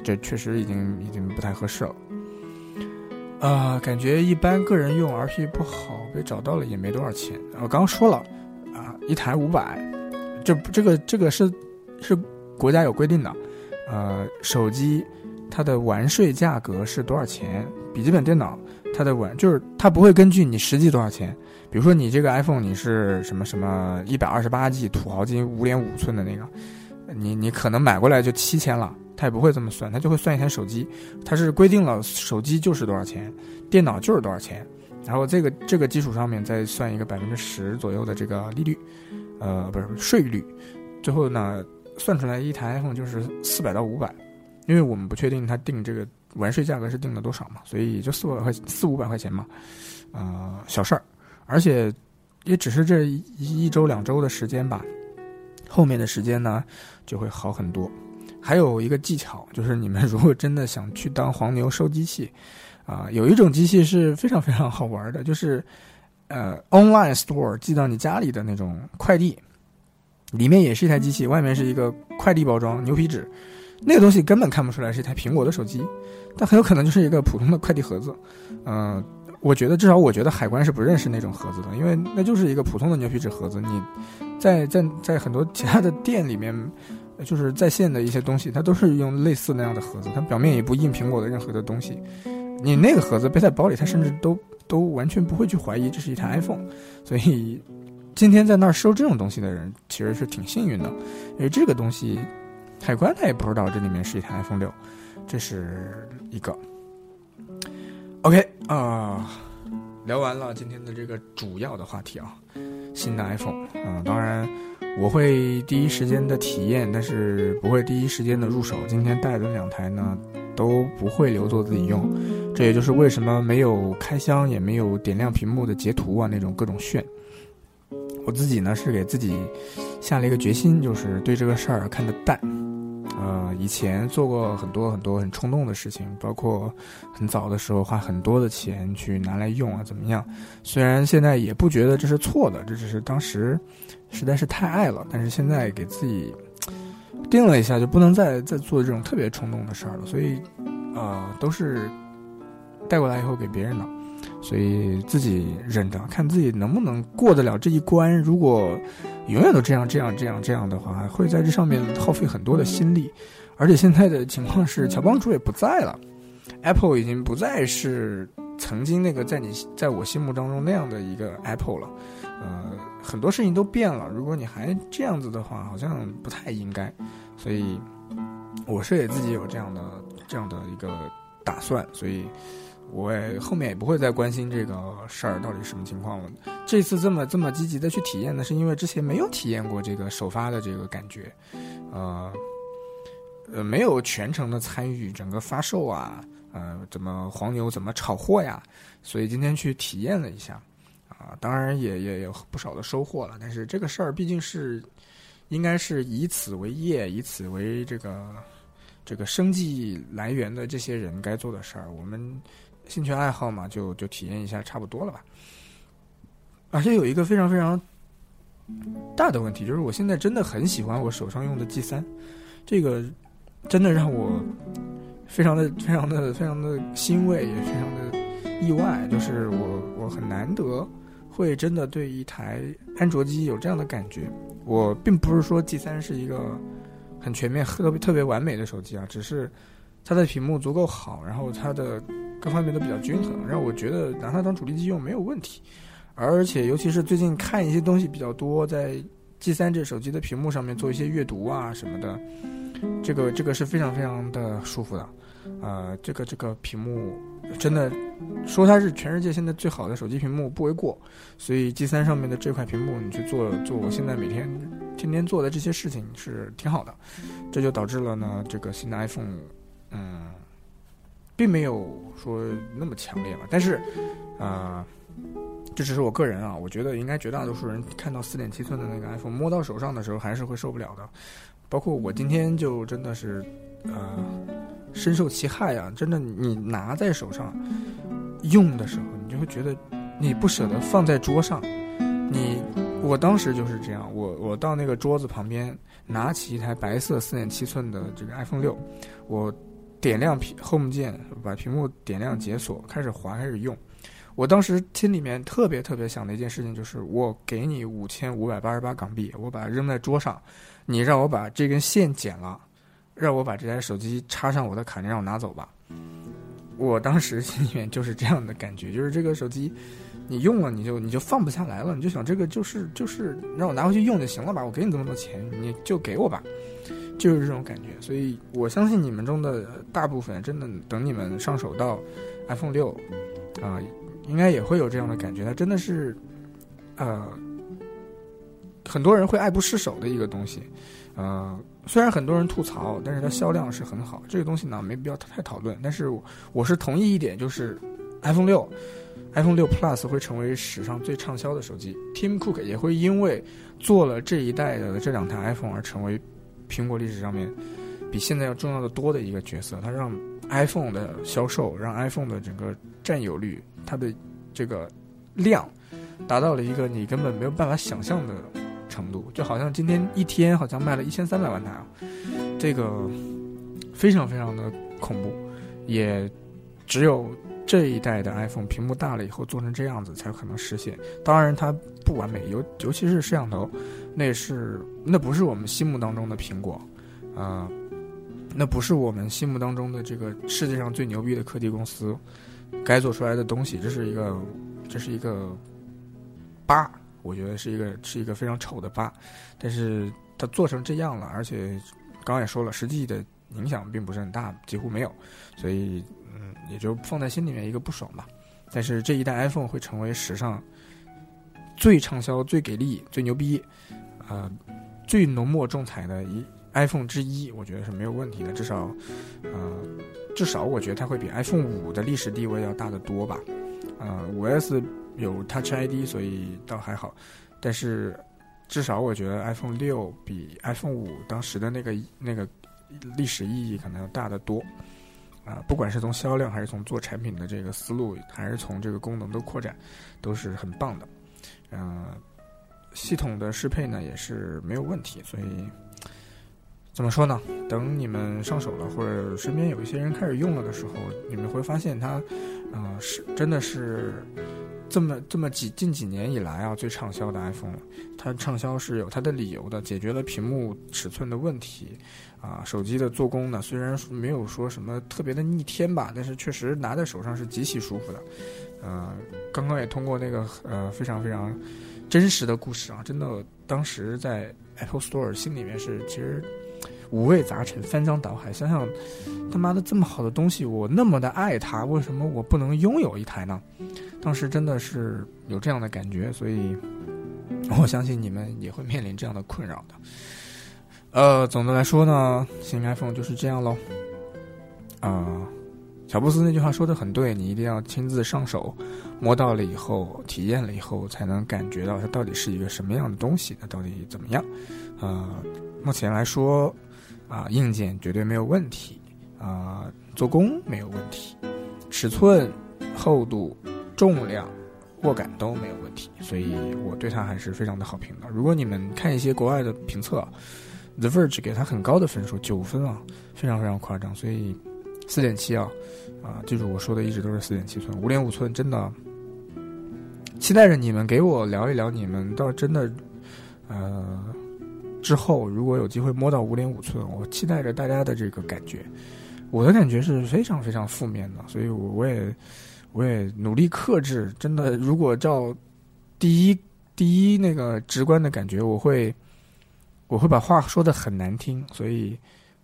这确实已经已经不太合适了。啊，感觉一般个人用 RP 不好，被找到了也没多少钱。我刚刚说了啊，一台五百，这这个这个是是国家有规定的。呃，手机它的完税价格是多少钱？笔记本电脑它的完就是它不会根据你实际多少钱，比如说你这个 iPhone 你是什么什么一百二十八 G 土豪金五点五寸的那个，你你可能买过来就七千了，它也不会这么算，它就会算一台手机，它是规定了手机就是多少钱，电脑就是多少钱，然后这个这个基础上面再算一个百分之十左右的这个利率，呃，不是税率，最后呢。算出来一台 iPhone 就是四百到五百，因为我们不确定它定这个完税价格是定了多少嘛，所以也就四百块四五百块钱嘛，呃，小事儿，而且也只是这一一周两周的时间吧，后面的时间呢就会好很多。还有一个技巧，就是你们 <laughs> 如果真的想去当黄牛收机器，啊，有一种机器是非常非常好玩的，就是呃，online store 寄到你家里的那种快递。里面也是一台机器，外面是一个快递包装牛皮纸，那个东西根本看不出来是一台苹果的手机，但很有可能就是一个普通的快递盒子。嗯，我觉得至少我觉得海关是不认识那种盒子的，因为那就是一个普通的牛皮纸盒子。你在在在很多其他的店里面，就是在线的一些东西，它都是用类似那样的盒子，它表面也不印苹果的任何的东西。你那个盒子背在包里，它甚至都都完全不会去怀疑这是一台 iPhone，所以。今天在那儿收这种东西的人其实是挺幸运的，因为这个东西，海关他也不知道这里面是一台 iPhone 六，这是一个。OK 啊，聊完了今天的这个主要的话题啊，新的 iPhone 啊，当然我会第一时间的体验，但是不会第一时间的入手。今天带的两台呢都不会留作自己用，这也就是为什么没有开箱，也没有点亮屏幕的截图啊那种各种炫。我自己呢是给自己下了一个决心，就是对这个事儿看得淡。呃，以前做过很多很多很冲动的事情，包括很早的时候花很多的钱去拿来用啊，怎么样？虽然现在也不觉得这是错的，这只是当时实在是太爱了。但是现在给自己定了一下，就不能再再做这种特别冲动的事儿了。所以，呃，都是带过来以后给别人的。所以自己忍着，看自己能不能过得了这一关。如果永远都这样、这样、这样、这样的话，会在这上面耗费很多的心力。而且现在的情况是，乔帮主也不在了，Apple 已经不再是曾经那个在你在我心目当中那样的一个 Apple 了。呃，很多事情都变了。如果你还这样子的话，好像不太应该。所以我是给自己有这样的这样的一个打算。所以。我后面也不会再关心这个事儿到底什么情况了。这次这么这么积极的去体验呢，是因为之前没有体验过这个首发的这个感觉，呃，呃，没有全程的参与整个发售啊，呃，怎么黄牛怎么炒货呀？所以今天去体验了一下，啊，当然也也有不少的收获了。但是这个事儿毕竟是应该是以此为业，以此为这个这个生计来源的这些人该做的事儿，我们。兴趣爱好嘛，就就体验一下，差不多了吧。而且有一个非常非常大的问题，就是我现在真的很喜欢我手上用的 G 三，这个真的让我非常的非常的非常的欣慰，也非常的意外。就是我我很难得会真的对一台安卓机有这样的感觉。我并不是说 G 三是一个很全面、特别特别完美的手机啊，只是它的屏幕足够好，然后它的。各方面都比较均衡，让我觉得拿它当主力机用没有问题。而且，尤其是最近看一些东西比较多，在 G 三这手机的屏幕上面做一些阅读啊什么的，这个这个是非常非常的舒服的。呃，这个这个屏幕真的说它是全世界现在最好的手机屏幕不为过。所以 G 三上面的这块屏幕，你去做做我现在每天天天做的这些事情是挺好的。这就导致了呢，这个新的 iPhone，嗯。并没有说那么强烈吧，但是，啊，这只是我个人啊，我觉得应该绝大多数人看到四点七寸的那个 iPhone 摸到手上的时候，还是会受不了的。包括我今天就真的是，呃，深受其害啊！真的，你拿在手上用的时候，你就会觉得你不舍得放在桌上。你，我当时就是这样，我我到那个桌子旁边，拿起一台白色四点七寸的这个 iPhone 六，我。点亮屏 Home 键，把屏幕点亮解锁，开始滑，开始用。我当时心里面特别特别想的一件事情就是，我给你五千五百八十八港币，我把它扔在桌上，你让我把这根线剪了，让我把这台手机插上我的卡，你让我拿走吧。我当时心里面就是这样的感觉，就是这个手机你用了你就你就放不下来了，你就想这个就是就是让我拿回去用就行了吧，我给你这么多钱，你就给我吧。就是这种感觉，所以我相信你们中的大部分，真的等你们上手到 iPhone 六，啊，应该也会有这样的感觉。它真的是，呃，很多人会爱不释手的一个东西。呃，虽然很多人吐槽，但是它销量是很好。这个东西呢，没必要太讨论。但是我是同意一点，就是 iPhone 六、iPhone 六 Plus 会成为史上最畅销的手机。Tim Cook 也会因为做了这一代的这两台 iPhone 而成为苹果历史上面比现在要重要的多的一个角色。它让 iPhone 的销售，让 iPhone 的整个占有率，它的这个量达到了一个你根本没有办法想象的。程度就好像今天一天好像卖了一千三百万台啊，这个非常非常的恐怖，也只有这一代的 iPhone 屏幕大了以后做成这样子才可能实现。当然它不完美，尤尤其是摄像头，那是那不是我们心目当中的苹果，啊，那不是我们心目当中的这个世界上最牛逼的科技公司该做出来的东西，这是一个这是一个疤。我觉得是一个是一个非常丑的疤，但是它做成这样了，而且刚刚也说了，实际的影响并不是很大，几乎没有，所以嗯，也就放在心里面一个不爽吧。但是这一代 iPhone 会成为史上最畅销、最给力、最牛逼、呃最浓墨重彩的一 iPhone 之一，我觉得是没有问题的。至少呃，至少我觉得它会比 iPhone 五的历史地位要大得多吧。呃，五 S。有 Touch ID，所以倒还好，但是至少我觉得 iPhone 六比 iPhone 五当时的那个那个历史意义可能要大得多啊！不管是从销量，还是从做产品的这个思路，还是从这个功能的扩展，都是很棒的。嗯，系统的适配呢也是没有问题，所以怎么说呢？等你们上手了，或者身边有一些人开始用了的时候，你们会发现它，啊，是真的是。这么这么几近几年以来啊，最畅销的 iPhone，了它畅销是有它的理由的，解决了屏幕尺寸的问题，啊，手机的做工呢，虽然没有说什么特别的逆天吧，但是确实拿在手上是极其舒服的，呃，刚刚也通过那个呃非常非常真实的故事啊，真的当时在 Apple Store 心里面是其实五味杂陈，翻江倒海，想想他妈的这么好的东西，我那么的爱它，为什么我不能拥有一台呢？当时真的是有这样的感觉，所以我相信你们也会面临这样的困扰的。呃，总的来说呢，新 iPhone 就是这样喽。啊，乔布斯那句话说的很对，你一定要亲自上手，摸到了以后，体验了以后，才能感觉到它到底是一个什么样的东西，它到底怎么样。呃，目前来说，啊，硬件绝对没有问题，啊，做工没有问题，尺寸、厚度。重量、握感都没有问题，所以我对它还是非常的好评的。如果你们看一些国外的评测，The Verge 给它很高的分数，九分啊，非常非常夸张。所以四点七啊，啊，记住我说的一直都是四点七寸，五点五寸真的期待着你们给我聊一聊，你们到真的呃之后，如果有机会摸到五点五寸，我期待着大家的这个感觉。我的感觉是非常非常负面的，所以我我也。我也努力克制，真的，如果照第一第一那个直观的感觉，我会我会把话说的很难听，所以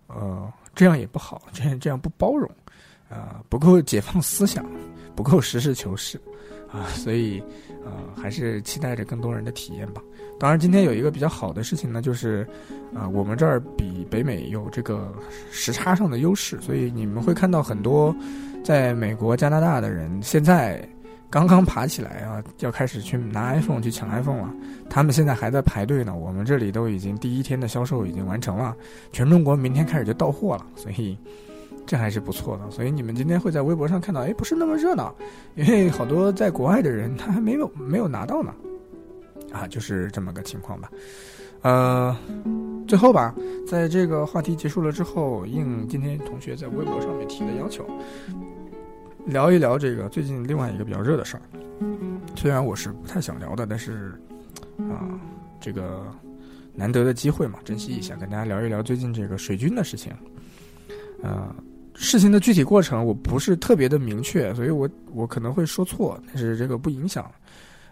呃，这样也不好，这样这样不包容，啊，不够解放思想，不够实事求是，啊，所以呃，还是期待着更多人的体验吧。当然，今天有一个比较好的事情呢，就是啊，我们这儿比北美有这个时差上的优势，所以你们会看到很多。在美国、加拿大的人现在刚刚爬起来啊，要开始去拿 iPhone 去抢 iPhone 了。他们现在还在排队呢。我们这里都已经第一天的销售已经完成了，全中国明天开始就到货了，所以这还是不错的。所以你们今天会在微博上看到，哎，不是那么热闹，因为好多在国外的人他还没有没有拿到呢。啊，就是这么个情况吧。呃，最后吧，在这个话题结束了之后，应今天同学在微博上面提的要求。聊一聊这个最近另外一个比较热的事儿，虽然我是不太想聊的，但是啊，这个难得的机会嘛，珍惜一下，跟大家聊一聊最近这个水军的事情。呃，事情的具体过程我不是特别的明确，所以我我可能会说错，但是这个不影响。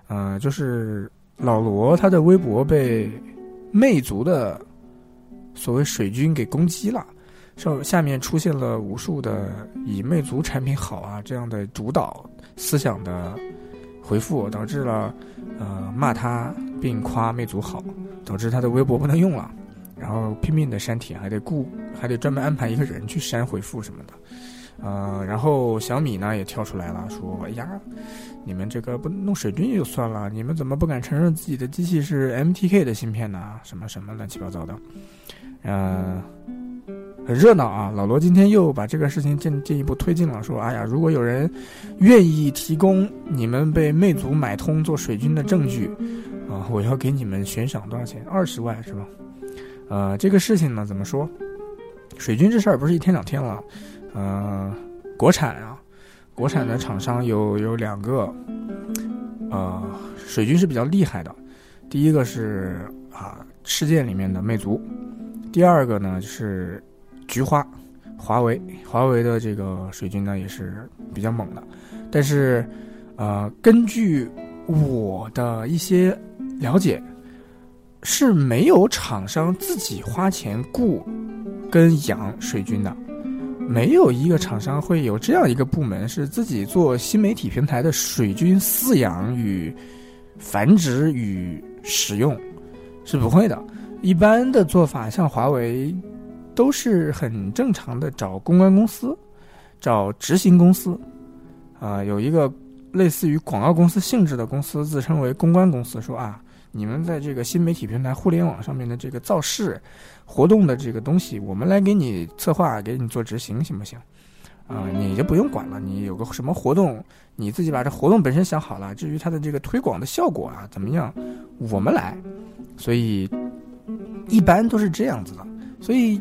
呃，就是老罗他的微博被魅族的所谓水军给攻击了。上下面出现了无数的以魅族产品好啊这样的主导思想的回复，导致了呃骂他并夸魅族好，导致他的微博不能用了，然后拼命的删帖，还得雇还得专门安排一个人去删回复什么的。呃，然后小米呢也跳出来了，说：“哎呀，你们这个不弄水军也就算了，你们怎么不敢承认自己的机器是 MTK 的芯片呢？什么什么乱七八糟的，呃，很热闹啊！老罗今天又把这个事情进进一步推进了，说：哎呀，如果有人愿意提供你们被魅族买通做水军的证据，啊，我要给你们悬赏多少钱？二十万是吧？呃，这个事情呢，怎么说？水军这事儿不是一天两天了。”呃，国产啊，国产的厂商有有两个，呃，水军是比较厉害的。第一个是啊，世界里面的魅族，第二个呢就是菊花，华为，华为的这个水军呢也是比较猛的。但是，呃，根据我的一些了解，是没有厂商自己花钱雇跟养水军的。没有一个厂商会有这样一个部门是自己做新媒体平台的水军饲养与繁殖与使用，是不会的。一般的做法，像华为，都是很正常的，找公关公司，找执行公司，啊，有一个类似于广告公司性质的公司，自称为公关公司，说啊。你们在这个新媒体平台、互联网上面的这个造势活动的这个东西，我们来给你策划，给你做执行，行不行？啊，你就不用管了。你有个什么活动，你自己把这活动本身想好了。至于它的这个推广的效果啊，怎么样，我们来。所以一般都是这样子的。所以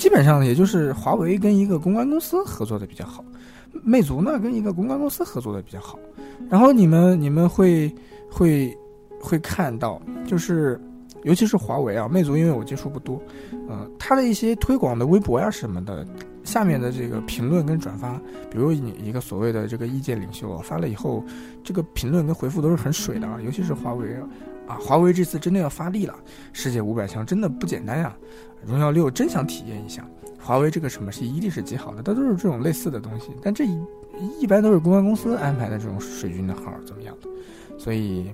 基本上也就是华为跟一个公关公司合作的比较好，魅族呢跟一个公关公司合作的比较好。然后你们你们会会。会看到，就是，尤其是华为啊，魅族，因为我接触不多，呃，它的一些推广的微博呀什么的，下面的这个评论跟转发，比如你一个所谓的这个意见领袖发了以后，这个评论跟回复都是很水的啊，尤其是华为啊，华为这次真的要发力了，世界五百强真的不简单呀，荣耀六真想体验一下，华为这个什么是一定是极好的，它都是这种类似的东西，但这一一般都是公关公司安排的这种水军的号怎么样的，所以。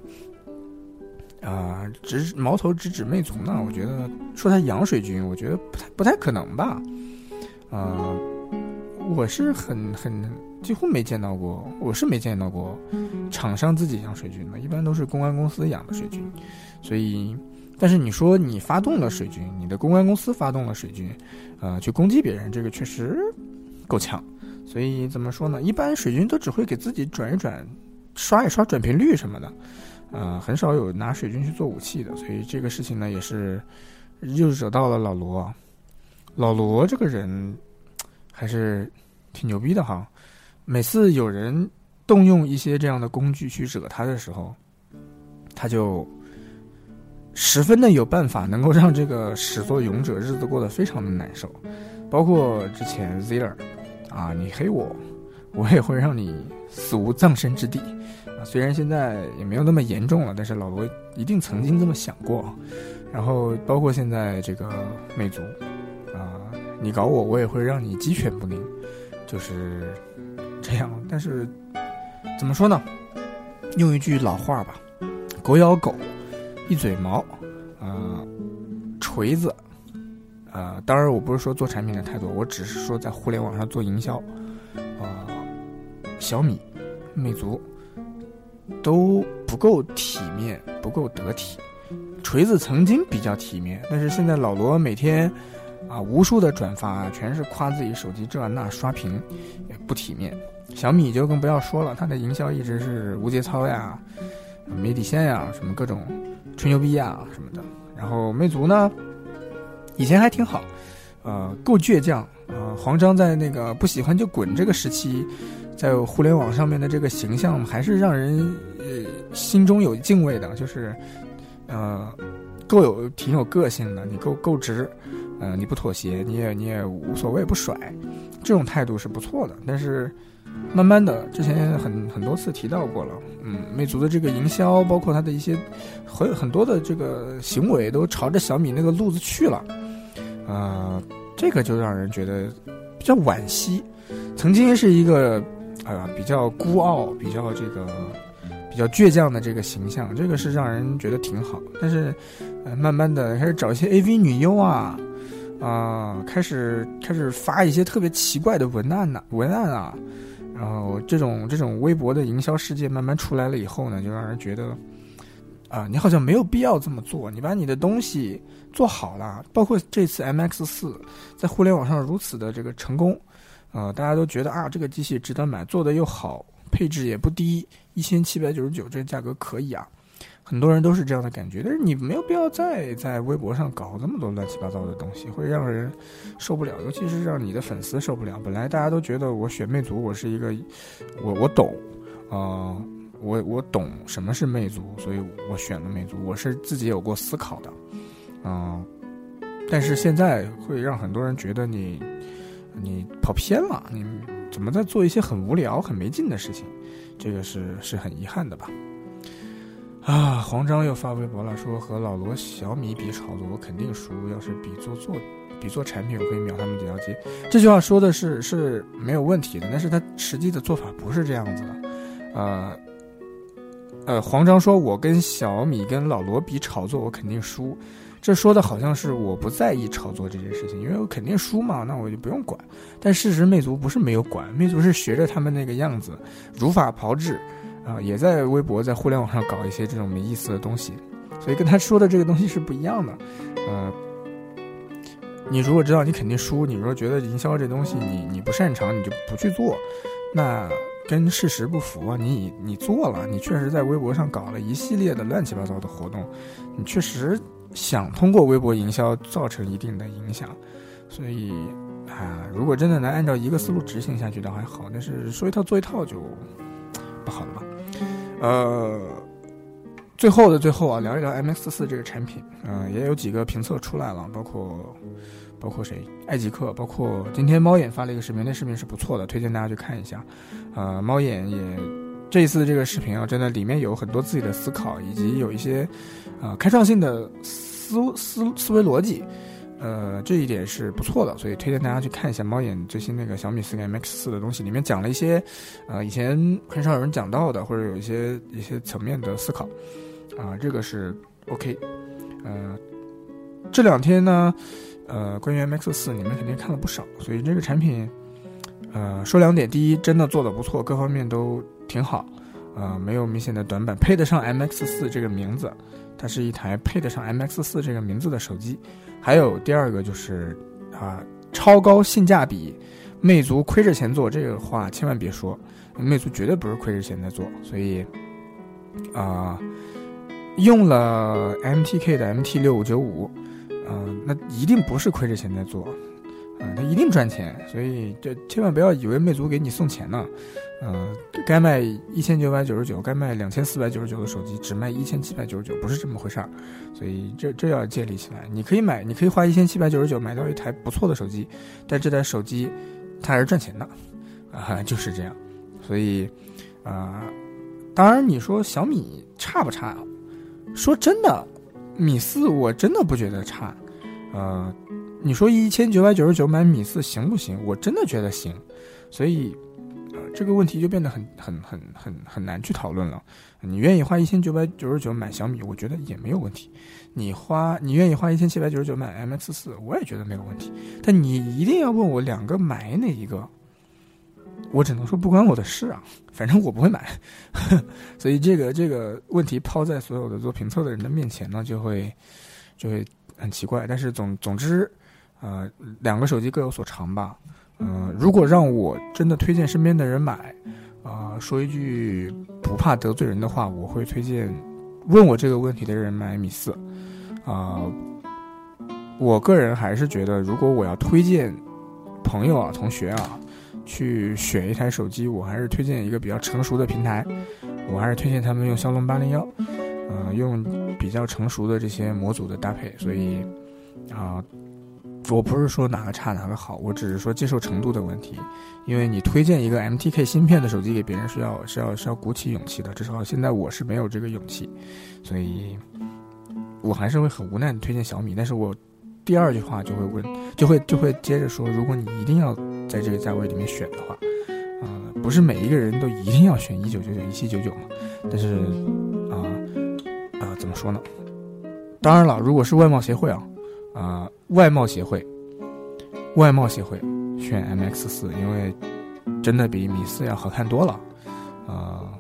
啊，直矛头直指魅族呢？我觉得说他养水军，我觉得不太不太可能吧。啊，我是很很几乎没见到过，我是没见到过厂商自己养水军的，一般都是公关公司养的水军。所以，但是你说你发动了水军，你的公关公司发动了水军，呃，去攻击别人，这个确实够呛。所以怎么说呢？一般水军都只会给自己转一转，刷一刷转频率什么的。呃，很少有拿水军去做武器的，所以这个事情呢，也是又惹到了老罗。老罗这个人还是挺牛逼的哈。每次有人动用一些这样的工具去惹他的时候，他就十分的有办法，能够让这个始作俑者日子过得非常的难受。包括之前 Zer 啊，你黑我，<laughs> 我也会让你死无葬身之地。啊虽然现在也没有那么严重了，但是老罗一定曾经这么想过。然后包括现在这个魅族，啊，你搞我，我也会让你鸡犬不宁，就是这样。但是怎么说呢？用一句老话吧，狗咬狗，一嘴毛，啊，锤子，啊，当然我不是说做产品的太多，我只是说在互联网上做营销，啊，小米、魅族。都不够体面，不够得体。锤子曾经比较体面，但是现在老罗每天啊无数的转发，全是夸自己手机这那刷屏，也不体面。小米就更不要说了，它的营销一直是无节操呀、没底线呀，什么各种吹牛逼啊什么的。然后魅族呢，以前还挺好，呃，够倔强。呃，黄章在那个不喜欢就滚这个时期。在互联网上面的这个形象还是让人呃心中有敬畏的，就是，呃，够有挺有个性的，你够够直，呃，你不妥协，你也你也无所谓不甩，这种态度是不错的。但是慢慢的，之前很很多次提到过了，嗯，魅族的这个营销，包括它的一些很很多的这个行为，都朝着小米那个路子去了，啊，这个就让人觉得比较惋惜。曾经是一个。呃，比较孤傲，比较这个，比较倔强的这个形象，这个是让人觉得挺好。但是，呃，慢慢的开始找一些 AV 女优啊，啊，开始开始发一些特别奇怪的文案呐，文案啊，然后这种这种微博的营销世界慢慢出来了以后呢，就让人觉得，啊，你好像没有必要这么做，你把你的东西做好了，包括这次 MX 四在互联网上如此的这个成功，呃，大家都觉得啊，这个机器值得买，做的又好。配置也不低，一千七百九十九，这个价格可以啊。很多人都是这样的感觉，但是你没有必要再在微博上搞这么多乱七八糟的东西，会让人受不了，尤其是让你的粉丝受不了。本来大家都觉得我选魅族，我是一个，我我懂，啊，我我懂什么是魅族，所以我选了魅族，我是自己有过思考的，嗯，但是现在会让很多人觉得你你跑偏了，你。怎么在做一些很无聊、很没劲的事情？这个是是很遗憾的吧？啊，黄章又发微博了，说和老罗、小米比炒作，我肯定输。要是比做做，比做产品，我可以秒他们几条街。这句话说的是是没有问题的，但是他实际的做法不是这样子的。呃呃，黄章说，我跟小米、跟老罗比炒作，我肯定输。这说的好像是我不在意炒作这件事情，因为我肯定输嘛，那我就不用管。但事实，魅族不是没有管，魅族是学着他们那个样子，如法炮制，啊，也在微博、在互联网上搞一些这种没意思的东西，所以跟他说的这个东西是不一样的。呃，你如果知道你肯定输，你如果觉得营销这东西你你不擅长，你就不去做，那跟事实不符啊。你你做了，你确实在微博上搞了一系列的乱七八糟的活动，你确实。想通过微博营销造成一定的影响，所以啊，如果真的能按照一个思路执行下去倒还好，但是说一套做一套就不好了吧？呃，最后的最后啊，聊一聊 MX 四这个产品，嗯，也有几个评测出来了，包括包括谁？爱极客，包括今天猫眼发了一个视频，那视频是不错的，推荐大家去看一下。呃，猫眼也这一次这个视频啊，真的里面有很多自己的思考，以及有一些啊开创性的。思思思维逻辑，呃，这一点是不错的，所以推荐大家去看一下猫眼最新那个小米四个 MX 四的东西，里面讲了一些，呃，以前很少有人讲到的，或者有一些一些层面的思考，啊，这个是 OK，呃，这两天呢，呃，关于 MX 四你们肯定看了不少，所以这个产品，呃，说两点，第一，真的做的不错，各方面都挺好，呃，没有明显的短板，配得上 MX 四这个名字。它是一台配得上 MX 四这个名字的手机，还有第二个就是啊，超高性价比，魅族亏着钱做这个话千万别说，魅族绝对不是亏着钱在做，所以啊，用了 MTK 的 MT 六五九五，嗯，那一定不是亏着钱在做，嗯，它一定赚钱，所以这千万不要以为魅族给你送钱呢。呃，该卖一千九百九十九，该卖两千四百九十九的手机，只卖一千七百九十九，不是这么回事儿，所以这这要建立起来。你可以买，你可以花一千七百九十九买到一台不错的手机，但这台手机它还是赚钱的，啊，就是这样。所以，啊，当然你说小米差不差？说真的，米四我真的不觉得差。呃，你说一千九百九十九买米四行不行？我真的觉得行。所以。这个问题就变得很很很很很难去讨论了。你愿意花一千九百九十九买小米，我觉得也没有问题。你花你愿意花一千七百九十九买 MX 四，我也觉得没有问题。但你一定要问我两个买哪一个，我只能说不关我的事啊，反正我不会买。<laughs> 所以这个这个问题抛在所有的做评测的人的面前呢，就会就会很奇怪。但是总总之，呃，两个手机各有所长吧。嗯，如果让我真的推荐身边的人买，啊，说一句不怕得罪人的话，我会推荐问我这个问题的人买米四。啊，我个人还是觉得，如果我要推荐朋友啊、同学啊去选一台手机，我还是推荐一个比较成熟的平台，我还是推荐他们用骁龙八零幺，呃，用比较成熟的这些模组的搭配，所以啊。我不是说哪个差哪个好，我只是说接受程度的问题。因为你推荐一个 MTK 芯片的手机给别人是要是要是要鼓起勇气的，至少现在我是没有这个勇气，所以我还是会很无奈的推荐小米。但是我第二句话就会问，就会就会接着说，如果你一定要在这个价位里面选的话，啊，不是每一个人都一定要选一九九九、一七九九嘛。但是啊啊，怎么说呢？当然了，如果是外贸协会啊啊，外贸协会，外贸协会选 MX 四，因为真的比米四要好看多了啊，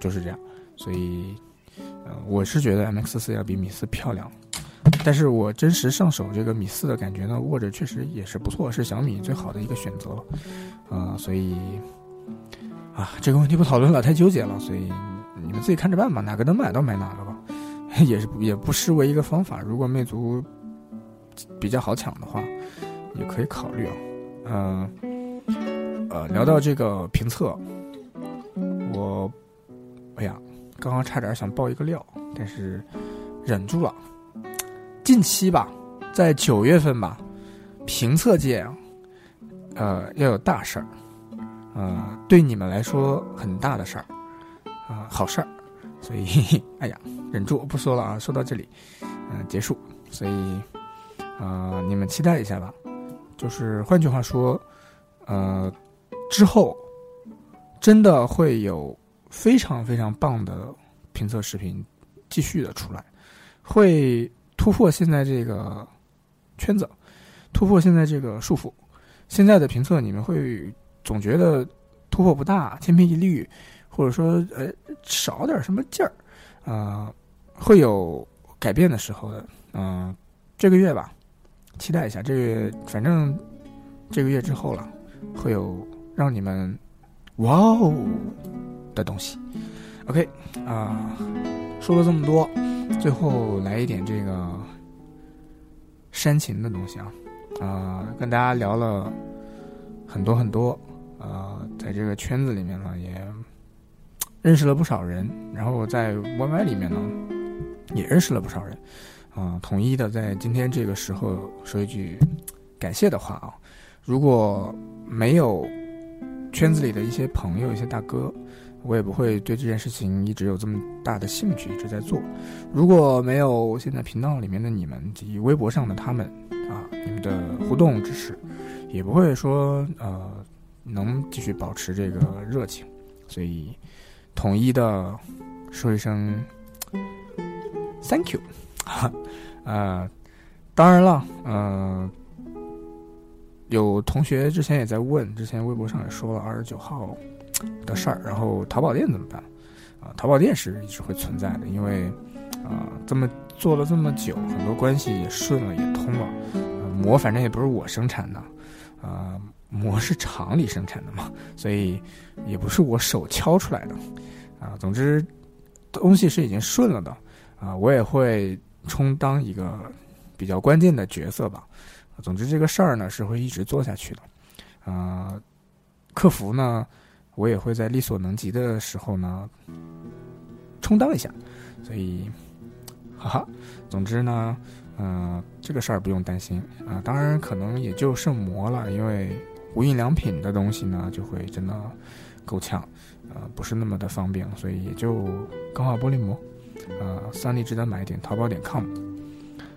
就是这样。所以，呃，我是觉得 MX 四要比米四漂亮。但是我真实上手这个米四的感觉呢，握着确实也是不错，是小米最好的一个选择，啊，所以啊，这个问题不讨论了，太纠结了，所以你们自己看着办吧，哪个能买到买哪个吧，<laughs> 也是也不失为一个方法。如果魅族比较好抢的话，也可以考虑啊。嗯，呃，聊到这个评测，我哎呀，刚刚差点想爆一个料，但是忍住了。近期吧，在九月份吧，评测界啊，呃，要有大事儿，呃，对你们来说很大的事儿，啊，好事儿，所以，<laughs> 哎呀，忍住不说了啊，说到这里，嗯，结束，所以，呃，你们期待一下吧，就是换句话说，呃，之后真的会有非常非常棒的评测视频继续的出来，会。突破现在这个圈子，突破现在这个束缚。现在的评测，你们会总觉得突破不大，千篇一律，或者说呃少点什么劲儿啊，会有改变的时候的。嗯，这个月吧，期待一下。这个反正这个月之后了，会有让你们哇哦的东西。OK 啊，说了这么多。最后来一点这个煽情的东西啊，啊，跟大家聊了很多很多，呃，在这个圈子里面呢，也认识了不少人，然后在 YY 里面呢，也认识了不少人，啊，统一的在今天这个时候说一句感谢的话啊，如果没有圈子里的一些朋友、一些大哥。我也不会对这件事情一直有这么大的兴趣，一直在做。如果没有现在频道里面的你们及微博上的他们啊，你们的互动支持，也不会说呃能继续保持这个热情。所以统一的说一声 thank you 啊，<laughs> 呃，当然了，呃，有同学之前也在问，之前微博上也说了二十九号。的事儿，然后淘宝店怎么办？啊，淘宝店是一直会存在的，因为啊，这么做了这么久，很多关系也顺了，也通了。膜反正也不是我生产的，啊，膜是厂里生产的嘛，所以也不是我手敲出来的，啊，总之东西是已经顺了的，啊，我也会充当一个比较关键的角色吧。总之这个事儿呢是会一直做下去的，啊，客服呢。我也会在力所能及的时候呢，充当一下，所以，<laughs> 哈哈，总之呢，嗯，这个事儿不用担心啊。当然，可能也就剩膜了，因为无印良品的东西呢，就会真的够呛，呃，不是那么的方便，所以也就钢化玻璃膜，呃，三力值得买一点，淘宝点 com。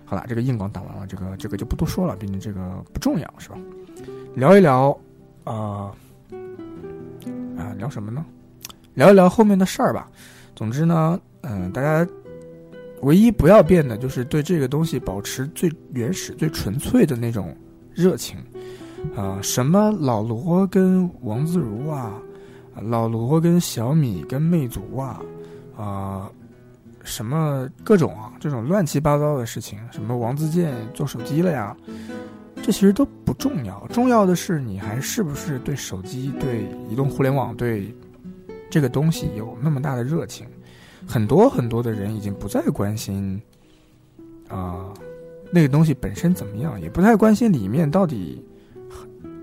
好了，这个硬广打完了，这个这个就不多说了，毕竟这个不重要，是吧？聊一聊，啊。啊，聊什么呢？聊一聊后面的事儿吧。总之呢，嗯，大家唯一不要变的就是对这个东西保持最原始、最纯粹的那种热情。啊，什么老罗跟王自如啊，老罗跟小米跟魅族啊，啊，什么各种啊，这种乱七八糟的事情，什么王自健做手机了呀。这其实都不重要，重要的是你还是不是对手机、对移动互联网、对这个东西有那么大的热情。很多很多的人已经不再关心啊那个东西本身怎么样，也不太关心里面到底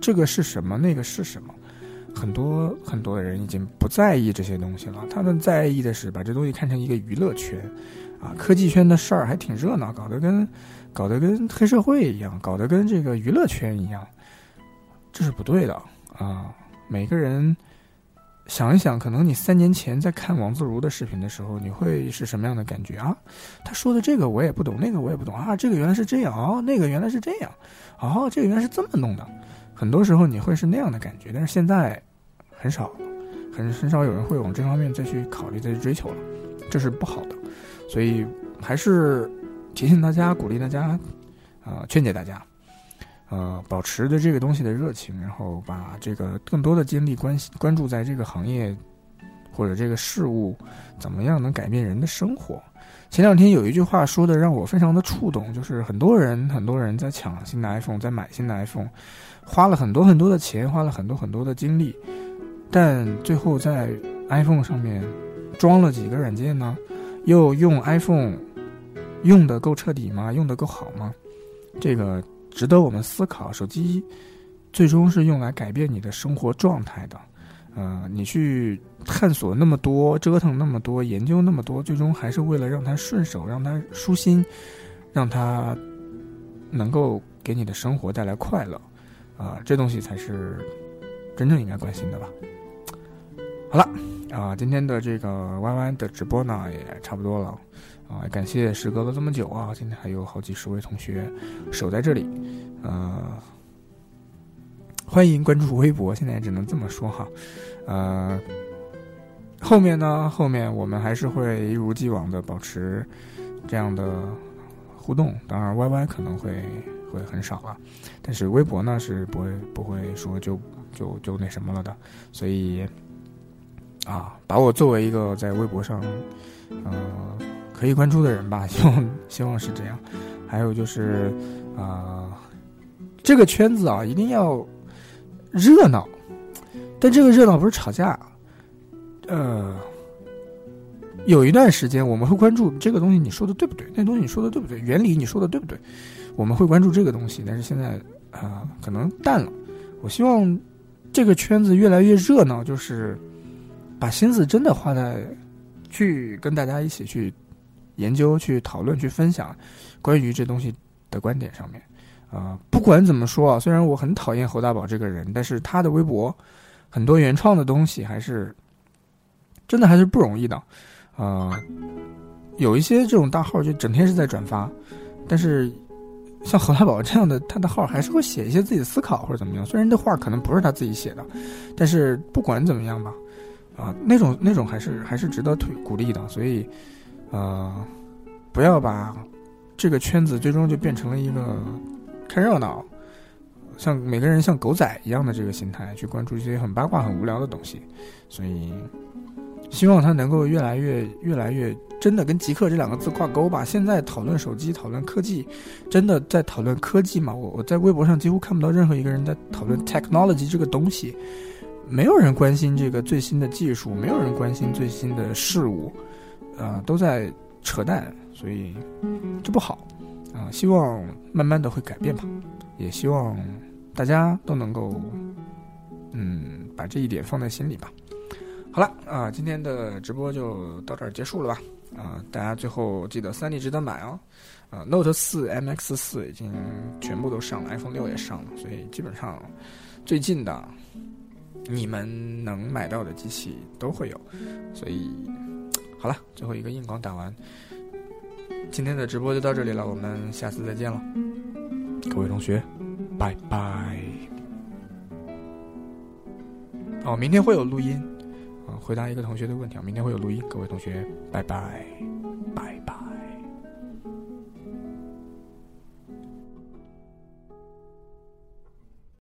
这个是什么，那个是什么。很多很多的人已经不在意这些东西了，他们在意的是把这东西看成一个娱乐圈啊，科技圈的事儿还挺热闹，搞得跟。搞得跟黑社会一样，搞得跟这个娱乐圈一样，这是不对的啊！每个人想一想，可能你三年前在看王自如的视频的时候，你会是什么样的感觉啊？他说的这个我也不懂，那个我也不懂啊！这个原来是这样哦，那个原来是这样哦，这个原来是这么弄的。很多时候你会是那样的感觉，但是现在很少，很很少有人会往这方面再去考虑、再去追求了，这是不好的。所以还是提醒大家、鼓励大家，啊，劝解大家，呃，保持对这个东西的热情，然后把这个更多的精力关关注在这个行业或者这个事物怎么样能改变人的生活。前两天有一句话说的让我非常的触动，就是很多人很多人在抢新的 iPhone，在买新的 iPhone，花了很多很多的钱，花了很多很多的精力，但最后在 iPhone 上面装了几个软件呢？又用 iPhone 用的够彻底吗？用的够好吗？这个值得我们思考。手机最终是用来改变你的生活状态的。呃，你去探索那么多，折腾那么多，研究那么多，最终还是为了让它顺手，让它舒心，让它能够给你的生活带来快乐，啊，这东西才是真正应该关心的吧。好了，啊，今天的这个 Y Y 的直播呢也差不多了，啊，感谢时隔了这么久啊，今天还有好几十位同学守在这里，呃。欢迎关注微博，现在只能这么说哈，呃，后面呢，后面我们还是会一如既往的保持这样的互动，当然 Y Y 可能会会很少了，但是微博呢是不会不会说就就就那什么了的，所以啊，把我作为一个在微博上呃可以关注的人吧，<laughs> 希望希望是这样，还有就是啊，这个圈子啊一定要。热闹，但这个热闹不是吵架。呃，有一段时间我们会关注这个东西，你说的对不对？那东西你说的对不对？原理你说的对不对？我们会关注这个东西，但是现在啊，可能淡了。我希望这个圈子越来越热闹，就是把心思真的花在去跟大家一起去研究、去讨论、去分享关于这东西的观点上面。啊，不管怎么说啊，虽然我很讨厌侯大宝这个人，但是他的微博很多原创的东西还是真的还是不容易的。啊，有一些这种大号就整天是在转发，但是像侯大宝这样的，他的号还是会写一些自己的思考或者怎么样。虽然这话可能不是他自己写的，但是不管怎么样吧，啊，那种那种还是还是值得推鼓励的。所以，呃，不要把这个圈子最终就变成了一个。看热闹，像每个人像狗仔一样的这个心态去关注一些很八卦、很无聊的东西，所以希望他能够越来越、越来越真的跟极客这两个字挂钩吧。现在讨论手机、讨论科技，真的在讨论科技吗？我我在微博上几乎看不到任何一个人在讨论 technology 这个东西，没有人关心这个最新的技术，没有人关心最新的事物，啊，都在扯淡，所以这不好。啊，希望慢慢的会改变吧，也希望大家都能够，嗯，把这一点放在心里吧。好了，啊，今天的直播就到这儿结束了吧？啊，大家最后记得三 D 值得买哦。啊，Note 四、MX 四已经全部都上了，iPhone 六也上了，所以基本上最近的你们能买到的机器都会有。所以好了，最后一个硬广打完。今天的直播就到这里了，我们下次再见了，各位同学，拜拜。哦，明天会有录音，啊，回答一个同学的问题啊，明天会有录音，各位同学，拜拜。